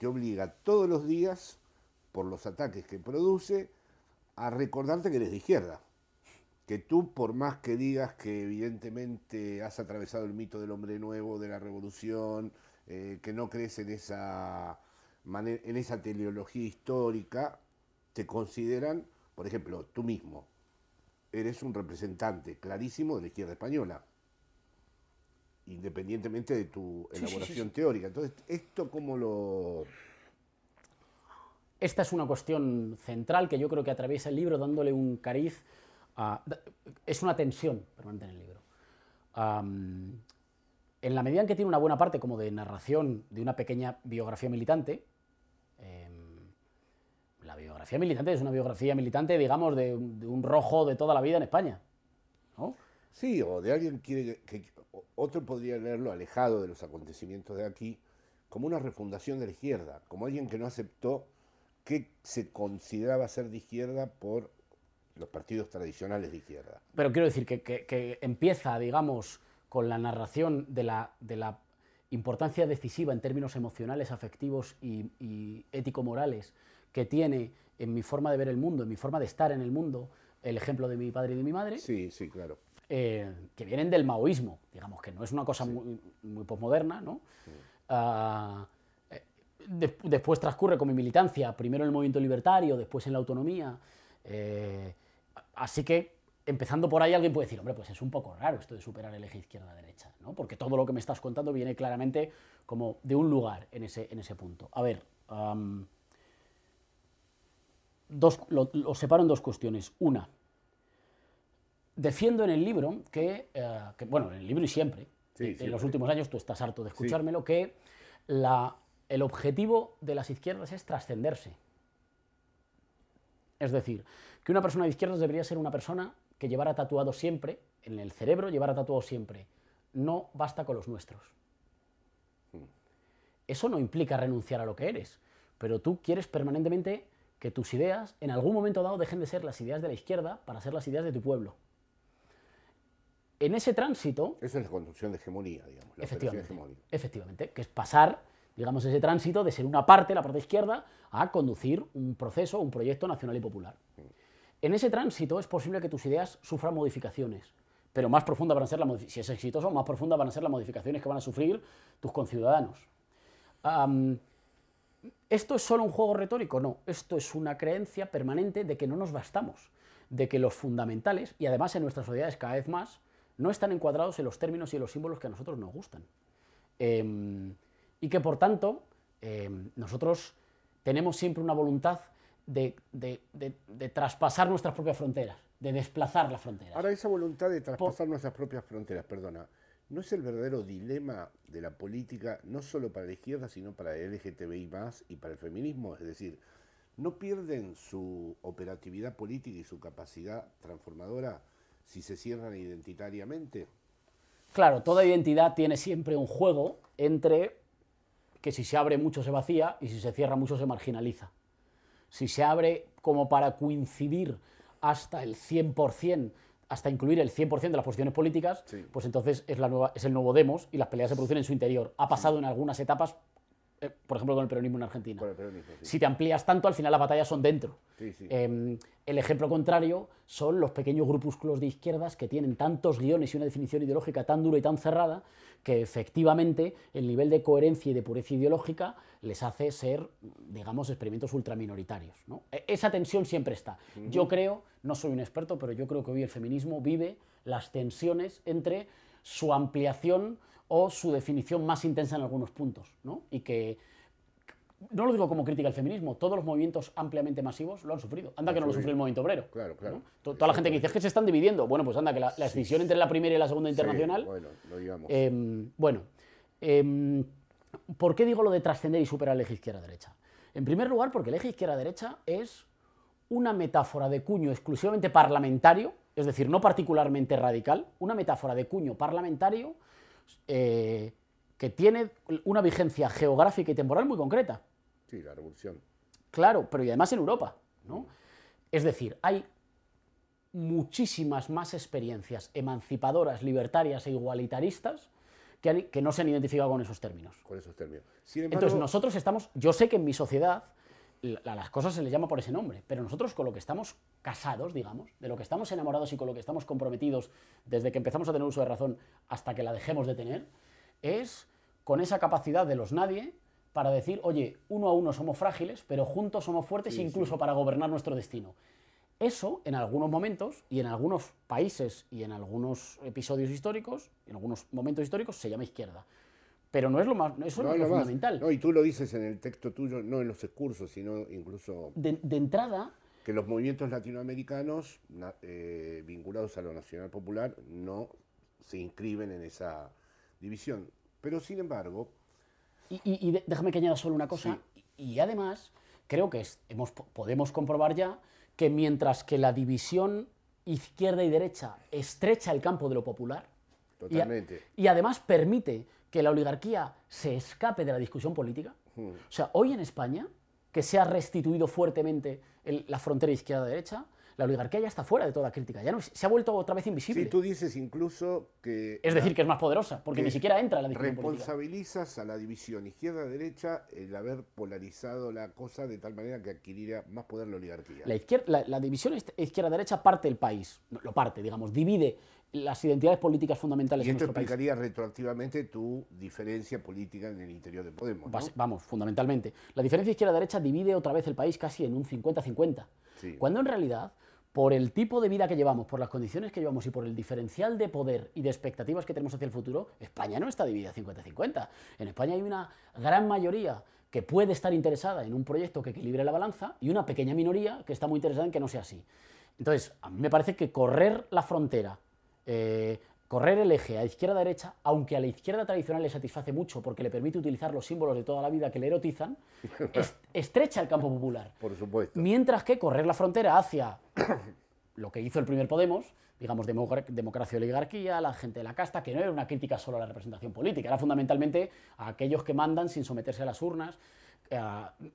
Te obliga todos los días, por los ataques que produce, a recordarte que eres de izquierda. Que tú, por más que digas que evidentemente has atravesado el mito del hombre nuevo, de la revolución, eh, que no crees en esa, en esa teleología histórica, te consideran, por ejemplo, tú mismo, eres un representante clarísimo de la izquierda española, independientemente de tu Sí, sí, sí, elaboración sí. teórica. Entonces, ¿esto cómo lo...? Esta es una cuestión central que yo creo que atraviesa el libro dándole un cariz Es una tensión permanente en el libro. En la medida en que tiene una buena parte como de narración de una pequeña biografía militante, em, la biografía militante es una biografía militante, digamos, de, un- de un rojo de toda la vida en España. ¿no? Sí, o de alguien quiere que, que- otro podría leerlo alejado de los acontecimientos de aquí, como una refundación de la izquierda, como alguien que no aceptó que se consideraba ser de izquierda por los partidos tradicionales de izquierda. Pero quiero decir que, que- que empieza, digamos, con la narración de la, de la importancia decisiva en términos emocionales, afectivos y, y ético-morales que tiene en mi forma de ver el mundo, en mi forma de estar en el mundo, el ejemplo de mi padre y de mi madre, Sí, sí, claro. Eh, que vienen del maoísmo, digamos, que no es una cosa muy, muy posmoderna, ¿no? Ah, eh, de- después transcurre con mi militancia, primero en el movimiento libertario, después en la autonomía. eh, así que, empezando por ahí, alguien puede decir, hombre, pues es un poco raro esto de superar el eje izquierda-derecha, ¿no? Porque todo lo que me estás contando viene claramente como de un lugar en ese, en ese punto. A ver, dos, lo, lo separo en dos cuestiones. Una, defiendo en el libro que, eh, que, bueno, en el libro y siempre, Sí, en- siempre. los últimos años tú estás harto de escuchármelo, que la, el objetivo de las izquierdas es trascenderse. Es decir, que una persona de izquierdas debería ser una persona que llevara tatuado siempre, en el cerebro llevara tatuado siempre, no basta con los nuestros. Eso no implica renunciar a lo que eres, pero tú quieres permanentemente que tus ideas en algún momento dado dejen de ser las ideas de la izquierda para ser las ideas de tu pueblo. En ese tránsito, Esa es la construcción de hegemonía, digamos, la efectivamente, efectivamente, que es pasar, digamos, ese tránsito de ser una parte, la parte izquierda, a conducir un proceso, un proyecto nacional y popular. En ese tránsito es posible que tus ideas sufran modificaciones, pero más profundas van a ser las si es exitoso, más profundas van a ser las modificaciones que van a sufrir tus conciudadanos. ¿Esto es solo un juego retórico? No, esto es una creencia permanente de que no nos bastamos, de que los fundamentales, y además en nuestras sociedades cada vez más, no están encuadrados en los términos y en los símbolos que a nosotros nos gustan. Em, y que por tanto, em, nosotros tenemos siempre una voluntad de, de- de- de traspasar nuestras propias fronteras, de desplazar las fronteras. Ahora, esa voluntad de traspasar nuestras propias fronteras, perdona, ¿no es el verdadero dilema de la política, no solo para la izquierda, sino para el LGTBI más y para el feminismo? Es decir, ¿no pierden su operatividad política y su capacidad transformadora si se cierran identitariamente? Claro, toda identidad tiene siempre un juego entre que si se abre mucho se vacía y si se cierra mucho se marginaliza. Si se abre como para coincidir hasta el 100% hasta incluir el 100% de las posiciones políticas, Sí. pues entonces es, la nueva, es el nuevo Demos y las peleas se producen en su interior. Ha pasado en algunas etapas, eh, por ejemplo, con el peronismo en Argentina. Con el peronismo, sí. Si te amplías tanto, al final las batallas son dentro. Sí, sí. Eh, el ejemplo contrario son los pequeños grupúsculos de izquierdas que tienen tantos guiones y una definición ideológica tan dura y tan cerrada que efectivamente el nivel de coherencia y de pureza ideológica les hace ser, digamos, experimentos ultraminoritarios. ¿no? E- Esa tensión siempre está. Yo creo, no soy un experto, pero yo creo que hoy el feminismo vive las tensiones entre su ampliación o su definición más intensa en algunos puntos. ¿no? Y que no lo digo como crítica al feminismo, todos los movimientos ampliamente masivos lo han sufrido. Anda que no lo sufrió el movimiento obrero. Claro, claro. Toda la gente que dice "Es que se están dividiendo. Bueno, pues anda, que la, la escisión entre la primera y la segunda internacional. Sí, bueno, lo digamos. Eh, bueno, eh, ¿por qué digo lo de trascender y superar el eje izquierda-derecha? En primer lugar, porque el eje izquierda-derecha es una metáfora de cuño exclusivamente parlamentario, es decir, no particularmente radical, una metáfora de cuño parlamentario eh, que tiene una vigencia geográfica y temporal muy concreta. sí, la revolución. Claro, pero y además en Europa. ¿no? Es decir, hay muchísimas más experiencias emancipadoras, libertarias e igualitaristas que, no se han identificado con esos términos. Con esos términos. Sin embargo, Entonces nosotros estamos, yo sé que en mi sociedad la- las cosas se les llama por ese nombre, pero nosotros con lo que estamos casados, digamos, de lo que estamos enamorados y con lo que estamos comprometidos desde que empezamos a tener uso de razón hasta que la dejemos de tener, es con esa capacidad de los nadie para decir, oye, uno a uno somos frágiles, pero juntos somos fuertes incluso para gobernar nuestro destino. Eso, en algunos momentos y en algunos países y en algunos episodios históricos, en algunos momentos históricos, se llama izquierda. Pero no es lo más, eso no, es lo más. fundamental. No, y tú lo dices en el texto tuyo, no en los discursos, sino incluso De, de entrada, que los movimientos latinoamericanos eh, vinculados a lo nacional popular no se inscriben en esa división. Pero sin embargo, y, y- y de- déjame que añada solo una cosa, y, y además creo que es- hemos, podemos comprobar ya que mientras que la división izquierda y derecha estrecha el campo de lo popular, y a- totalmente. y además permite que la oligarquía se escape de la discusión política. Hmm. O sea, hoy en España, que se ha restituido fuertemente el- la frontera izquierda-derecha, la oligarquía ya está fuera de toda crítica, ya no, se ha vuelto otra vez invisible. Sí, tú dices incluso que Es decir, que es más poderosa, porque que ni siquiera entra en la discusión política. responsabilizas a la división izquierda-derecha el haber polarizado la cosa de tal manera que adquiriera más poder la oligarquía. La, izquier- la- la división izquierda-derecha parte el país, lo parte, digamos, divide las identidades políticas fundamentales y en esto nuestro país. explicaría retroactivamente tu diferencia política en el interior de Podemos. ¿no? Vamos, fundamentalmente. La diferencia izquierda-derecha divide otra vez el país casi en un 50-50. Sí. Cuando en realidad, por el tipo de vida que llevamos, por las condiciones que llevamos y por el diferencial de poder y de expectativas que tenemos hacia el futuro, España no está dividida 50-50. En España hay una gran mayoría que puede estar interesada en un proyecto que equilibre la balanza y una pequeña minoría que está muy interesada en que no sea así. Entonces, a mí me parece que correr la frontera, eh, correr el eje a izquierda-derecha, aunque a la izquierda tradicional le satisface mucho porque le permite utilizar los símbolos de toda la vida que le erotizan, es- estrecha el campo popular. Por supuesto. Mientras que correr la frontera hacia lo que hizo el primer Podemos, digamos, democracia oligarquía, la gente de la casta, que no era una crítica solo a la representación política, era fundamentalmente a aquellos que mandan sin someterse a las urnas. eh,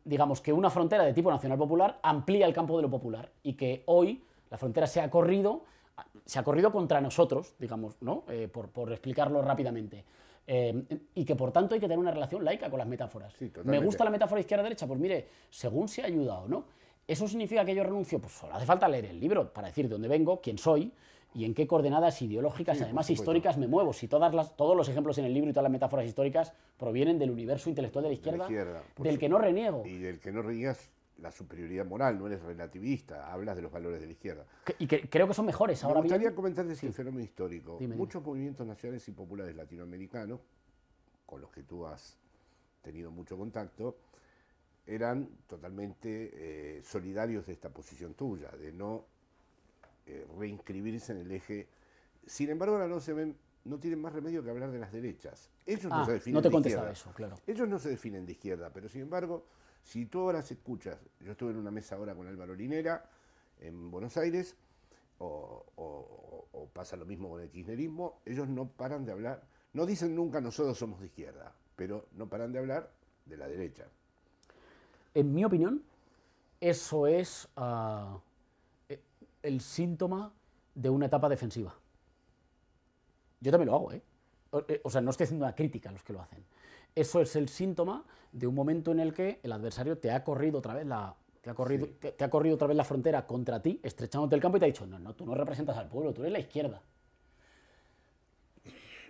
digamos que una frontera de tipo nacional popular amplía el campo de lo popular y que hoy la frontera se ha corrido, se ha corrido contra nosotros, digamos, ¿no? Eh, por, por explicarlo rápidamente. Eh, y que por tanto hay que tener una relación laica con las metáforas. Sí, Me gusta la metáfora izquierda-derecha, pues mire, según se ha ayudado, ¿no? ¿Eso significa que yo renuncio? Pues solo hace falta leer el libro para decir de dónde vengo, quién soy y en qué coordenadas ideológicas y además históricas me muevo. Si todas las, todos los ejemplos en el libro y todas las metáforas históricas provienen del universo intelectual de la izquierda, izquierda, por del que no reniego. Y del que no reniegas la superioridad moral, no eres relativista, hablas de los valores de la izquierda. Y que creo que son mejores Me ahora gustaría bien. comentarte ese fenómeno histórico. Dime, dime. Muchos movimientos nacionales y populares latinoamericanos, con los que tú has tenido mucho contacto, eran totalmente eh, solidarios de esta posición tuya, de no eh, reinscribirse en el eje. Sin embargo, ahora no se ven, no tienen más remedio que hablar de las derechas. Ellos no Ah, se definen no te de izquierda. eso, claro. Ellos no se definen de izquierda, pero sin embargo, si tú ahora escuchas, yo estuve en una mesa ahora con Álvaro Linera en Buenos Aires, o, pasa lo mismo con el kirchnerismo, ellos no paran de hablar, no dicen nunca nosotros somos de izquierda, pero no paran de hablar de la derecha. En mi opinión, eso es eh, el síntoma de una etapa defensiva. Yo también lo hago, ¿eh? O, eh, o sea, no estoy haciendo una crítica a los que lo hacen. Eso es el síntoma de un momento en el que el adversario te ha corrido otra vez la, te ha corrido, te, te ha corrido otra vez la frontera contra ti, estrechándote el campo y te ha dicho, no, no, tú no representas al pueblo, tú eres la izquierda.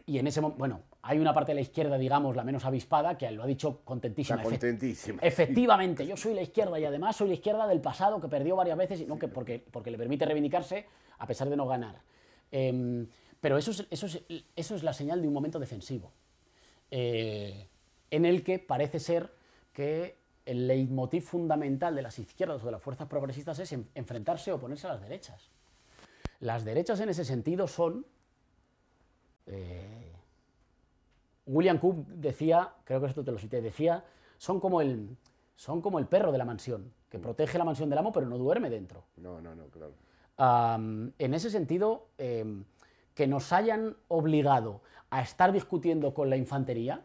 Y en ese momento, bueno, hay una parte de la izquierda, digamos, la menos avispada, que lo ha dicho contentísima. Está contentísima. Efectivamente, yo soy la izquierda y además soy la izquierda del pasado que perdió varias veces y no que porque, porque le permite reivindicarse a pesar de no ganar. Em, pero eso es, eso, es, eso es la señal de un momento defensivo, eh, en el que parece ser que el leitmotiv fundamental de las izquierdas o de las fuerzas progresistas es en- enfrentarse o oponerse a las derechas. Las derechas en ese sentido son eh, William Cook decía, creo que esto te lo cité, decía, son como el, son como el perro de la mansión, que protege la mansión del amo pero no duerme dentro. No, no, no, claro. En ese sentido, em, que nos hayan obligado a estar discutiendo con la infantería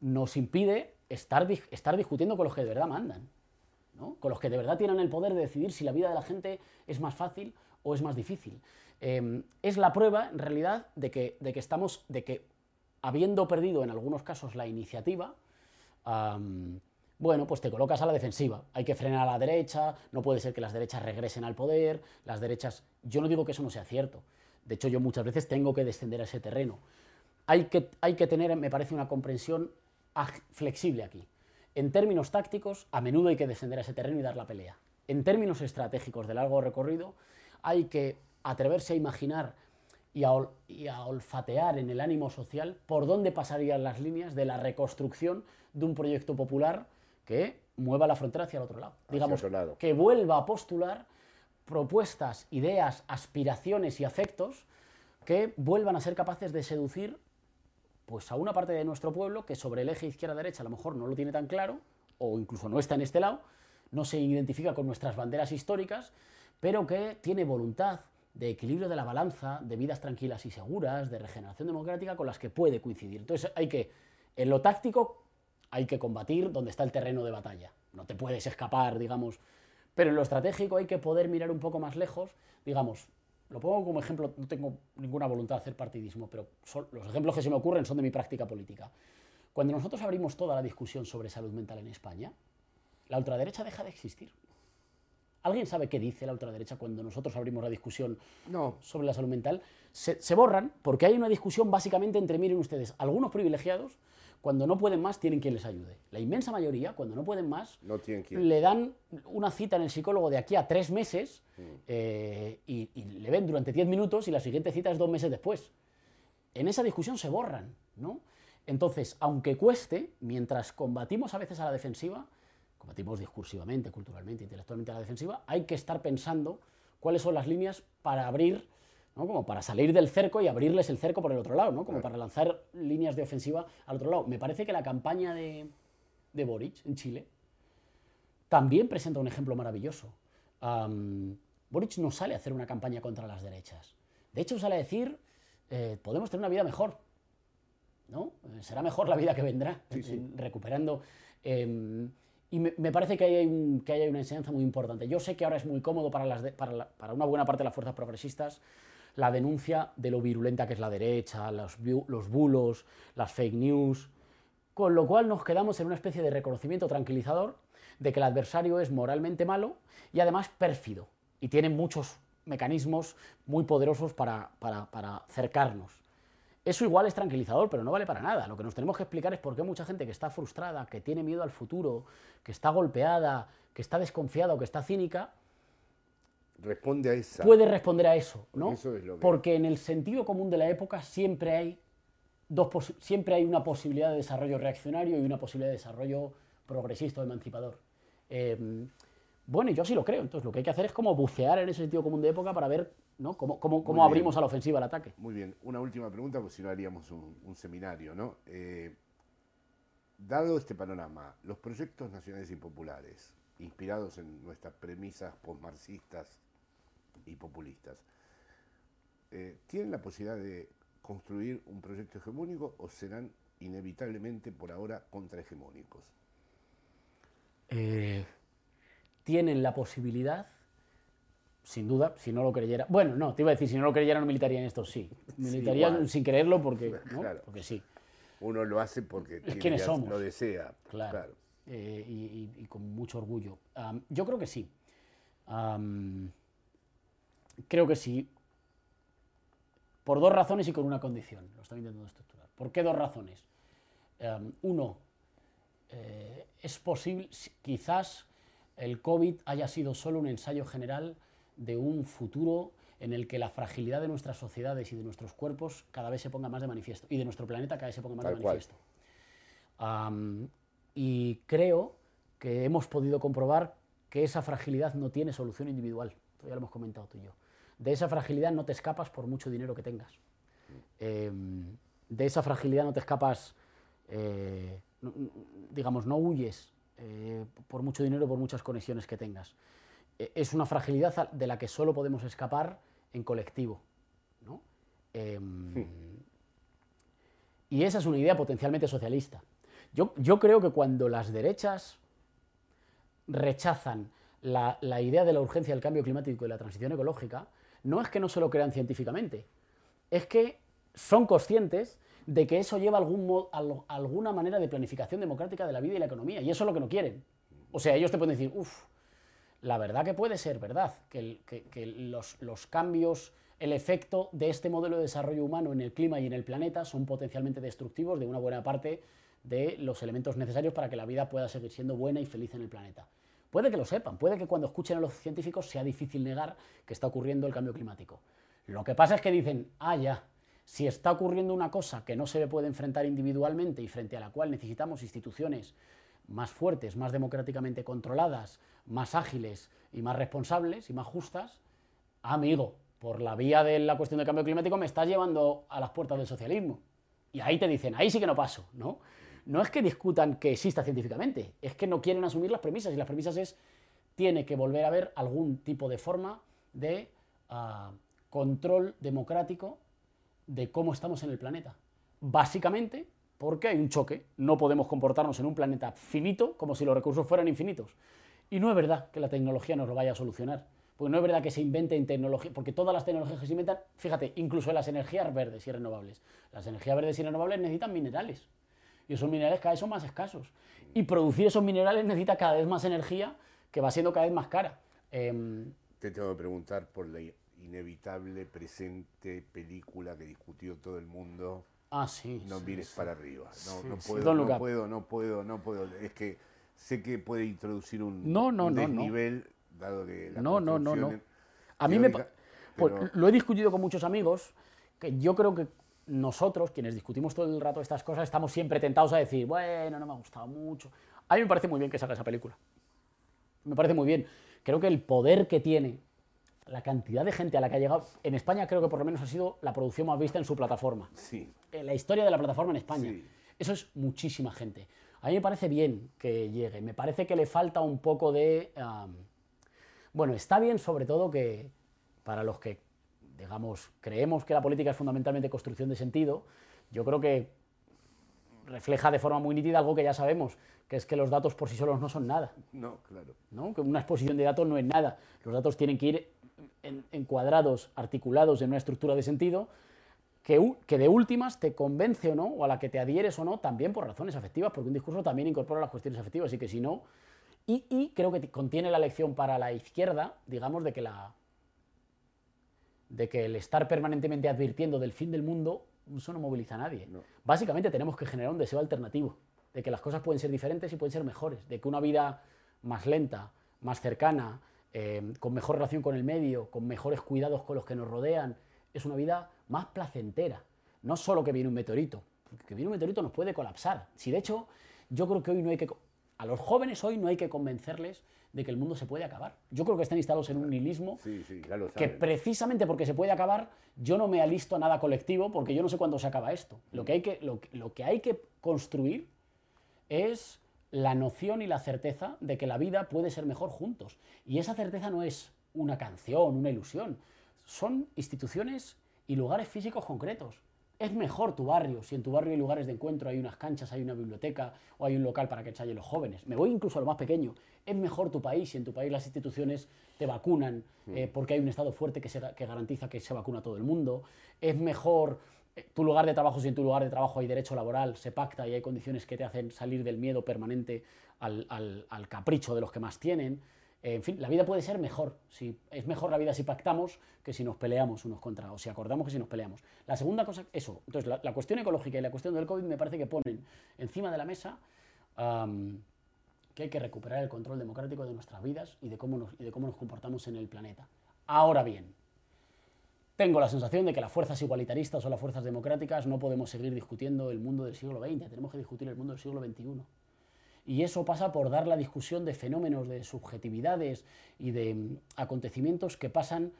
nos impide estar, estar discutiendo con los que de verdad mandan, ¿no? con los que de verdad tienen el poder de decidir si la vida de la gente es más fácil o es más difícil. Em, es la prueba, en realidad, de que, de que estamos, de que habiendo perdido en algunos casos la iniciativa, bueno, pues te colocas a la defensiva. Hay que frenar a la derecha, no puede ser que las derechas regresen al poder, las derechas... Yo no digo que eso no sea cierto. De hecho, yo muchas veces tengo que descender a ese terreno. Hay que, hay que tener, me parece, una comprensión flexible aquí. En términos tácticos, a menudo hay que descender a ese terreno y dar la pelea. En términos estratégicos de largo recorrido, hay que atreverse a imaginar y a, ol- y a olfatear en el ánimo social por dónde pasarían las líneas de la reconstrucción de un proyecto popular que mueva la frontera hacia el otro lado. Digamos, otro lado. que vuelva a postular propuestas, ideas, aspiraciones y afectos que vuelvan a ser capaces de seducir pues a una parte de nuestro pueblo que sobre el eje izquierda-derecha a lo mejor no lo tiene tan claro, o incluso no está en este lado, no se identifica con nuestras banderas históricas, pero que tiene voluntad de equilibrio de la balanza, de vidas tranquilas y seguras, de regeneración democrática con las que puede coincidir. Entonces hay que, en lo táctico, hay que combatir donde está el terreno de batalla. No te puedes escapar, digamos. Pero en lo estratégico hay que poder mirar un poco más lejos, digamos, lo pongo como ejemplo, no tengo ninguna voluntad de hacer partidismo, pero son- los ejemplos que se me ocurren son de mi práctica política. Cuando nosotros abrimos toda la discusión sobre salud mental en España, la ultraderecha deja de existir. ¿Alguien sabe qué dice la ultraderecha cuando nosotros abrimos la discusión No. sobre la salud mental? Se, se borran porque hay una discusión básicamente entre, miren ustedes, algunos privilegiados, cuando no pueden más, tienen quien les ayude. La inmensa mayoría, cuando no pueden más, No tienen quien. le dan una cita en el psicólogo de aquí a tres meses eh, y, y le ven durante diez minutos y la siguiente cita es dos meses después. En esa discusión se borran, ¿no? Entonces, aunque cueste, mientras combatimos a veces a la defensiva, combatimos discursivamente, culturalmente, intelectualmente a la defensiva, hay que estar pensando cuáles son las líneas para abrir, ¿no? como para salir del cerco y abrirles el cerco por el otro lado, ¿no? como para lanzar líneas de ofensiva al otro lado. Me parece que la campaña de, de Boric en Chile también presenta un ejemplo maravilloso. Am, Boric no sale a hacer una campaña contra las derechas. De hecho, sale a decir, eh, podemos tener una vida mejor. ¿no? Eh, Será mejor la vida que vendrá, en- recuperando. eh, y me, me parece que hay, un- que hay una enseñanza muy importante. Yo sé que ahora es muy cómodo para, las de- para, la- para una buena parte de las fuerzas progresistas la denuncia de lo virulenta que es la derecha, los, los bulos, las fake news, con lo cual nos quedamos en una especie de reconocimiento tranquilizador de que el adversario es moralmente malo y además pérfido y tiene muchos mecanismos muy poderosos para, para, para cercarnos. Eso igual es tranquilizador, pero no vale para nada. Lo que nos tenemos que explicar es por qué mucha gente que está frustrada, que tiene miedo al futuro, que está golpeada, que está desconfiada o que está cínica, Responde a esa. puede responder a eso, ¿no? Eso es lo que- Porque en el sentido común de la época siempre hay, dos siempre hay una posibilidad de desarrollo reaccionario y una posibilidad de desarrollo progresista o emancipador. Eh, bueno, yo así lo creo. Entonces, lo que hay que hacer es como bucear en ese sentido común de época para ver ¿no? cómo, cómo, cómo abrimos a la ofensiva al ataque. Muy bien, una última pregunta, porque si no haríamos un, un seminario, ¿no? Eh, dado este panorama, los proyectos nacionales y populares, inspirados en nuestras premisas posmarxistas y populistas, eh, ¿tienen la posibilidad de construir un proyecto hegemónico o serán inevitablemente por ahora contrahegemónicos? Eh, tienen la posibilidad, sin duda, si no lo creyera. Bueno, no, te iba a decir, si no lo creyera no militaría en esto, sí. Militaría sin creerlo porque, ¿no? Claro. porque sí. Uno lo hace porque tiene somos. lo desea. Claro. Eh, y, y- y con mucho orgullo. Yo creo que sí. Creo que sí. Por dos razones y con una condición. Lo estoy intentando estructurar. ¿Por qué dos razones? Am, uno, eh, es posible, si- quizás el COVID haya sido solo un ensayo general de un futuro en el que la fragilidad de nuestras sociedades y de nuestros cuerpos cada vez se ponga más de manifiesto y de nuestro planeta cada vez se ponga más de Tal manifiesto. Y creo que hemos podido comprobar que esa fragilidad no tiene solución individual. Ya lo hemos comentado tú y yo. De esa fragilidad no te escapas por mucho dinero que tengas. Em, de esa fragilidad no te escapas, eh, digamos, no huyes eh, por mucho dinero, por muchas conexiones que tengas. Es una fragilidad de la que solo podemos escapar en colectivo. ¿no? Em, y esa es una idea potencialmente socialista. Yo, yo creo que cuando las derechas rechazan la, la idea de la urgencia del cambio climático y la transición ecológica, no es que no se lo crean científicamente, es que son conscientes de que eso lleva algún alguna manera de planificación democrática de la vida y la economía, y eso es lo que no quieren. O sea, ellos te pueden decir, uff, la verdad que puede ser verdad, que- que los, los cambios, el efecto de este modelo de desarrollo humano en el clima y en el planeta son potencialmente destructivos de una buena parte de los elementos necesarios para que la vida pueda seguir siendo buena y feliz en el planeta. Puede que lo sepan, puede que cuando escuchen a los científicos sea difícil negar que está ocurriendo el cambio climático. Lo que pasa es que dicen, ah, ya, si está ocurriendo una cosa que no se puede enfrentar individualmente y frente a la cual necesitamos instituciones más fuertes, más democráticamente controladas, más ágiles y más responsables y más justas, amigo, por la vía de la cuestión del cambio climático me estás llevando a las puertas del socialismo. Y ahí te dicen, ahí sí que no paso, ¿no? No es que discutan que exista científicamente, es que no quieren asumir las premisas y las premisas es, tiene que volver a haber algún tipo de forma de ah, control democrático de cómo estamos en el planeta. Básicamente porque hay un choque. No podemos comportarnos en un planeta finito como si los recursos fueran infinitos. Y no es verdad que la tecnología nos lo vaya a solucionar. Porque no es verdad que se inventen tecnología, porque todas las tecnologías que se inventan, fíjate, incluso las energías verdes y renovables. Las energías verdes y renovables necesitan minerales. Y esos minerales cada vez son más escasos. Y producir esos minerales necesita cada vez más energía que va siendo cada vez más cara. Em, Te tengo que preguntar por la inevitable presente película que discutió todo el mundo. ah, sí. No sí, mires sí. para arriba. No, Sí, no sí. puedo, no puedo, no puedo, no puedo. Es que sé que puede introducir un, No, no, un no, no. desnivel, dado que la No, no, no, no. A mí me... pues, lo he discutido con muchos amigos, que yo creo que nosotros, quienes discutimos todo el rato estas cosas, estamos siempre tentados a decir, bueno, no me ha gustado mucho. A mí me parece muy bien que salga esa película. Me parece muy bien. Creo que el poder que tiene, la cantidad de gente a la que ha llegado, en España creo que por lo menos ha sido la producción más vista en su plataforma. Sí, En la historia de la plataforma en España. Sí. Eso es muchísima gente. A mí me parece bien que llegue. Me parece que le falta un poco de... am, bueno, está bien sobre todo que para los que, digamos, creemos que la política es fundamentalmente construcción de sentido, yo creo que refleja de forma muy nítida algo que ya sabemos, que es que los datos por sí solos no son nada. no, claro. ¿no? Que una exposición de datos no es nada. Los datos tienen que ir en- encuadrados, articulados en una estructura de sentido que, u- que de últimas te convence o no, o a la que te adhieres o no, también por razones afectivas, porque un discurso también incorpora las cuestiones afectivas, y que si no... Y, y creo que contiene la lección para la izquierda, digamos, de que la de que el estar permanentemente advirtiendo del fin del mundo, eso no moviliza a nadie. No. Básicamente tenemos que generar un deseo alternativo, de que las cosas pueden ser diferentes y pueden ser mejores, de que una vida más lenta, más cercana, eh, con mejor relación con el medio, con mejores cuidados con los que nos rodean, es una vida más placentera. No solo que viene un meteorito, que viene un meteorito nos puede colapsar. Si de hecho, yo creo que hoy no hay que... A los jóvenes hoy no hay que convencerles de que el mundo se puede acabar. Yo creo que están instalados en un nihilismo Sí, sí, que precisamente porque se puede acabar, yo no me alisto a nada colectivo porque yo no sé cuándo se acaba esto. Lo que hay que, lo, que- lo que, hay que construir es la noción y la certeza de que la vida puede ser mejor juntos. Y esa certeza no es una canción, una ilusión. Son instituciones y lugares físicos concretos. Es mejor tu barrio, si en tu barrio hay lugares de encuentro, hay unas canchas, hay una biblioteca o hay un local para que ensayen los jóvenes. Me voy incluso a lo más pequeño. Es mejor tu país si en tu país las instituciones te vacunan eh, porque hay un Estado fuerte que, se, que garantiza que se vacuna todo el mundo. Es mejor eh, tu lugar de trabajo si en tu lugar de trabajo hay derecho laboral, se pacta y hay condiciones que te hacen salir del miedo permanente al, al- al capricho de los que más tienen. Eh, en fin, la vida puede ser mejor. Si, es mejor la vida si pactamos que si nos peleamos unos contra, o si acordamos que si nos peleamos. La segunda cosa, eso. Entonces, la, la cuestión ecológica y la cuestión del COVID me parece que ponen encima de la mesa que hay que recuperar el control democrático de nuestras vidas y de cómo nos, y de cómo nos comportamos en el planeta. Ahora bien, tengo la sensación de que las fuerzas igualitaristas o las fuerzas democráticas no podemos seguir discutiendo el mundo del siglo XX, tenemos que discutir el mundo del siglo XXI. Y eso pasa por dar la discusión de fenómenos, de subjetividades y de mm, acontecimientos que pasan,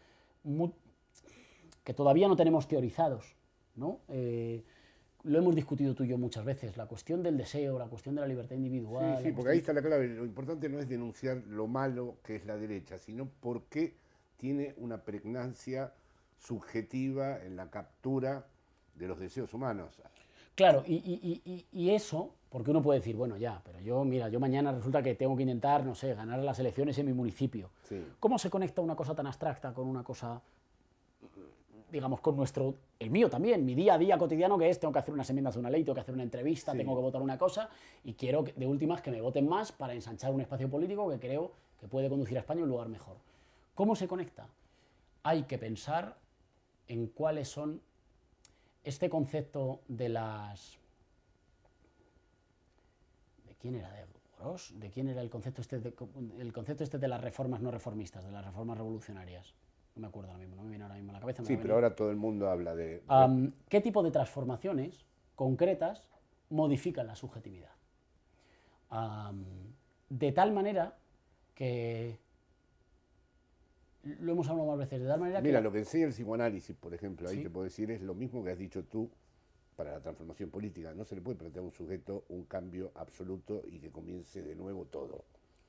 que todavía no tenemos teorizados. ¿no? Eh, lo hemos discutido tú y yo muchas veces, la cuestión del deseo, la cuestión de la libertad individual. Sí, sí, porque ahí está la clave. Lo importante no es denunciar lo malo que es la derecha, sino por qué tiene una pregnancia subjetiva en la captura de los deseos humanos. Claro, y, y- y- y- y eso, porque uno puede decir, bueno, ya, pero yo, mira, yo mañana resulta que tengo que intentar, no sé, ganar las elecciones en mi municipio. Sí. ¿Cómo se conecta una cosa tan abstracta con una cosa, digamos, con nuestro, el mío también, mi día a día cotidiano que es, tengo que hacer unas enmiendas de una ley, tengo que hacer una entrevista, Sí. tengo que votar una cosa, y quiero, que- de últimas, que me voten más para ensanchar un espacio político que creo que puede conducir a España a un lugar mejor. ¿Cómo se conecta? Hay que pensar en cuáles son este concepto de las... ¿De quién era? ¿De Gros? ¿De quién era el concepto este de, el concepto este de las reformas no reformistas, de las reformas revolucionarias? No me acuerdo ahora mismo, no me viene ahora mismo a la cabeza. me Sí, pero ahora todo el mundo habla de... ¿Qué tipo de transformaciones concretas modifican la subjetividad? De tal manera que... Lo hemos hablado más veces, de tal manera Mira, que... lo que enseña el psicoanálisis, por ejemplo, ahí Sí. te puedo decir, es lo mismo que has dicho tú para la transformación política. No se le puede plantear a un sujeto un cambio absoluto y que comience de nuevo todo.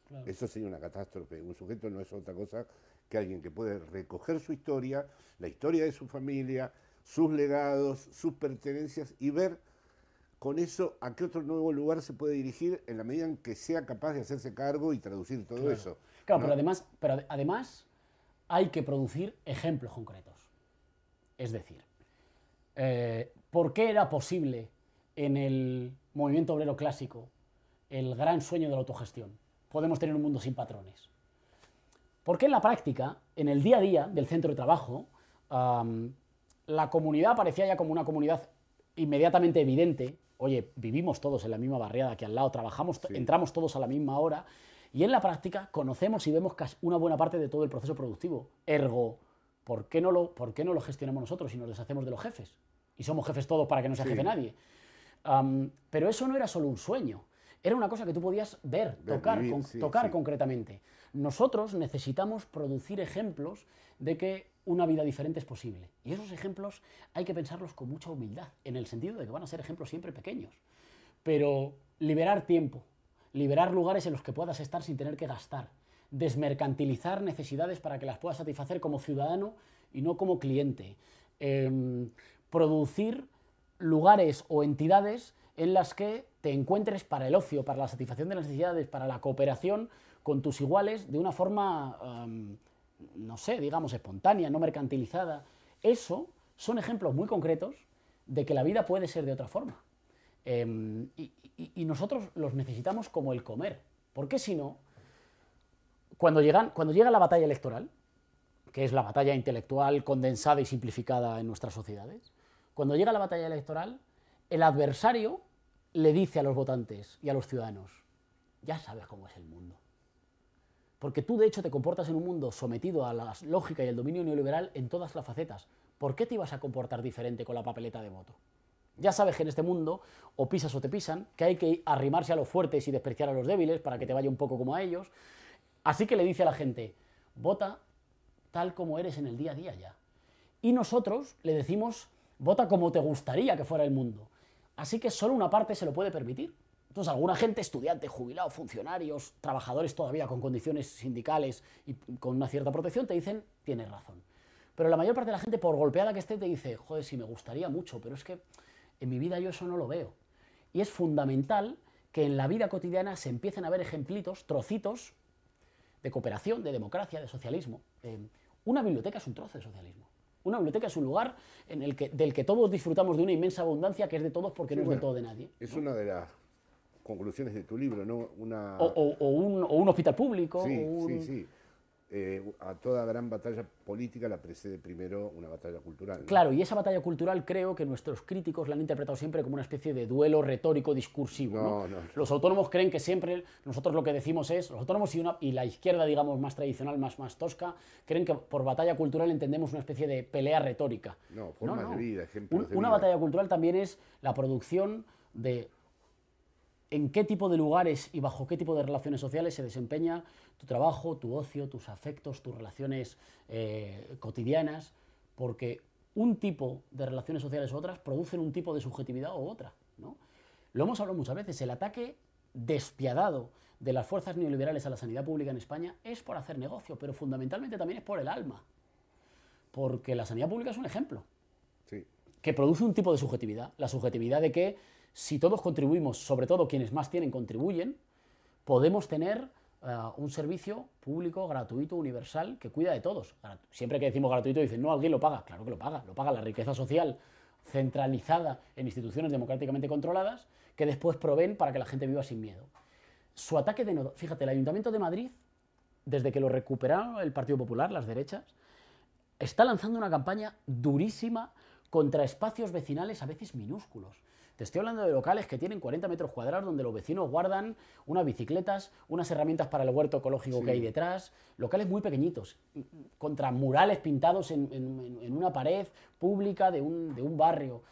Claro. Eso sería una catástrofe. Un sujeto no es otra cosa que alguien que puede recoger su historia, la historia de su familia, sus legados, sus pertenencias y ver con eso a qué otro nuevo lugar se puede dirigir en la medida en que sea capaz de hacerse cargo y traducir todo Claro. eso. Claro, ¿no? pero además, pero ade- además hay que producir ejemplos concretos. Es decir, eh, ¿por qué era posible en el movimiento obrero clásico el gran sueño de la autogestión? Podemos tener un mundo sin patrones. Porque en la práctica, en el día a día del centro de trabajo, la comunidad parecía ya como una comunidad inmediatamente evidente. Oye, vivimos todos en la misma barriada que al lado, trabajamos, entramos todos a la misma hora. Y en la práctica conocemos y vemos casi una buena parte de todo el proceso productivo. Ergo, ¿por qué no lo, por qué no lo gestionamos nosotros y nos deshacemos de los jefes? Y somos jefes todos para que no sea Sí. jefe nadie. Pero eso no era solo un sueño. Era una cosa que tú podías ver, Ver, tocar, vivir, con- sí, tocar sí. concretamente. Nosotros necesitamos producir ejemplos de que una vida diferente es posible. Y esos ejemplos hay que pensarlos con mucha humildad, en el sentido de que van a ser ejemplos siempre pequeños. Pero liberar tiempo, liberar lugares en los que puedas estar sin tener que gastar, desmercantilizar necesidades para que las puedas satisfacer como ciudadano y no como cliente, em, producir lugares o entidades en las que te encuentres para el ocio, para la satisfacción de las necesidades, para la cooperación con tus iguales de una forma, no sé, digamos, espontánea, no mercantilizada. Eso son ejemplos muy concretos de que la vida puede ser de otra forma. Em, y nosotros los necesitamos como el comer. Porque si no, cuando, llegan, cuando llega la batalla electoral, que es la batalla intelectual condensada y simplificada en nuestras sociedades, cuando llega la batalla electoral, el adversario le dice a los votantes y a los ciudadanos, ya sabes cómo es el mundo. Porque tú, de hecho, te comportas en un mundo sometido a la lógica y el dominio neoliberal en todas las facetas. ¿Por qué te ibas a comportar diferente con la papeleta de voto? Ya sabes que en este mundo o pisas o te pisan, que hay que arrimarse a los fuertes y despreciar a los débiles para que te vaya un poco como a ellos. Así que le dice a la gente, vota tal como eres en el día a día ya. Y nosotros le decimos, vota como te gustaría que fuera el mundo. Así que solo una parte se lo puede permitir. Entonces, alguna gente, estudiante, jubilado, funcionarios, trabajadores todavía con condiciones sindicales y con una cierta protección, te dicen, tienes razón. Pero la mayor parte de la gente, por golpeada que esté, te dice, joder, sí me gustaría mucho, pero es que en mi vida yo eso no lo veo. Y es fundamental que en la vida cotidiana se empiecen a ver ejemplitos, trocitos, de cooperación, de democracia, de socialismo. Eh, una biblioteca es un trozo de socialismo. Una biblioteca es un lugar en el que, del que todos disfrutamos de una inmensa abundancia que es de todos porque Sí, no es de todo de nadie. Es una de las conclusiones de tu libro, ¿no? Una... O, o- o un, o un hospital público. Sí, un- sí, sí. Eh, a toda gran batalla política la precede primero una batalla cultural. ¿no? Claro, y esa batalla cultural creo que nuestros críticos la han interpretado siempre como una especie de duelo retórico discursivo. ¿no? No. Los autónomos creen que siempre nosotros lo que decimos es, los autónomos y, una- y la izquierda, digamos, más tradicional, más, más tosca, creen que por batalla cultural entendemos una especie de pelea retórica. No, formas de vida, ejemplos Un- de una vida. batalla cultural también es la producción de en qué tipo de lugares y bajo qué tipo de relaciones sociales se desempeña tu trabajo, tu ocio, tus afectos, tus relaciones eh, cotidianas, porque un tipo de relaciones sociales u otras producen un tipo de subjetividad u otra. ¿no? Lo hemos hablado muchas veces, el ataque despiadado de las fuerzas neoliberales a la sanidad pública en España es por hacer negocio, pero fundamentalmente también es por el alma, porque la sanidad pública es un ejemplo Sí. que produce un tipo de subjetividad, la subjetividad de que si todos contribuimos, sobre todo quienes más tienen contribuyen, podemos tener eh, un servicio público, gratuito, universal, que cuida de todos. Siempre que decimos gratuito dicen, no, alguien lo paga. Claro que lo paga, lo paga la riqueza social centralizada en instituciones democráticamente controladas que después proveen para que la gente viva sin miedo. Su ataque de... Fíjate, el Ayuntamiento de Madrid, desde que lo recuperaron el Partido Popular, las derechas, está lanzando una campaña durísima contra espacios vecinales a veces minúsculos. Te estoy hablando de locales que tienen 40 metros cuadrados donde los vecinos guardan unas bicicletas, unas herramientas para el huerto ecológico que hay detrás, locales muy pequeñitos, contra murales pintados en, en- en una pared pública de un, de un barrio.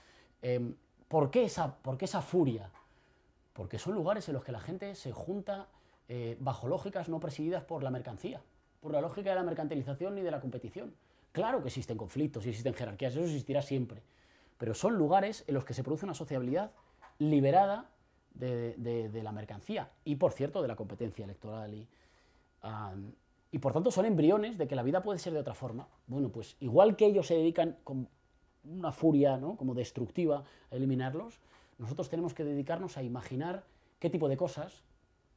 Em, ¿por, qué esa, ¿Por qué esa furia? Porque son lugares en los que la gente se junta eh, bajo lógicas no presididas por la mercancía, por la lógica de la mercantilización ni de la competición. Claro que existen conflictos y existen jerarquías, eso existirá siempre, pero son lugares en los que se produce una sociabilidad liberada de, la mercancía y, por cierto, de la competencia electoral. Y, y, por tanto, son embriones de que la vida puede ser de otra forma. Bueno, pues igual que ellos se dedican con una furia ¿no? como destructiva a eliminarlos, nosotros tenemos que dedicarnos a imaginar qué tipo de cosas,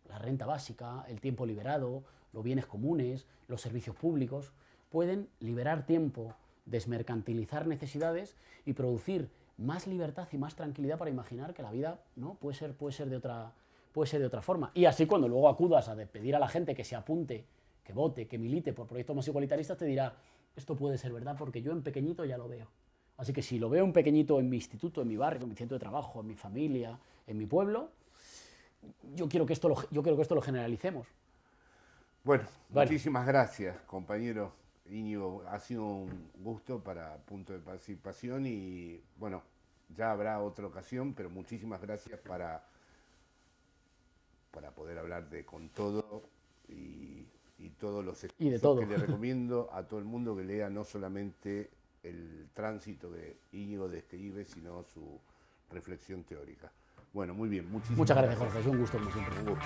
la renta básica, el tiempo liberado, los bienes comunes, los servicios públicos, pueden liberar tiempo, desmercantilizar necesidades y producir más libertad y más tranquilidad para imaginar que la vida ¿no? puede, ser, puede, ser de otra, puede ser de otra forma. Y así cuando luego acudas a pedir a la gente que se apunte, que vote, que milite por proyectos más igualitaristas, te dirá, esto puede ser verdad porque yo en pequeñito ya lo veo. Así que si lo veo en pequeñito en mi instituto, en mi barrio, en mi centro de trabajo, en mi familia, en mi pueblo, yo quiero que esto lo, yo quiero que esto lo generalicemos. Bueno, Bueno. muchísimas gracias, compañero Íñigo. Ha sido un gusto para Punto de Participación y, bueno, ya habrá otra ocasión, pero muchísimas gracias para, para poder hablar de con todo y, y todos los Y de todo. que le recomiendo a todo el mundo que lea no solamente el tránsito de Íñigo describe, sino su reflexión teórica. Bueno, muy bien, muchísimas Muchas gracias, Jorge. Es un gusto, como siempre. Un gusto.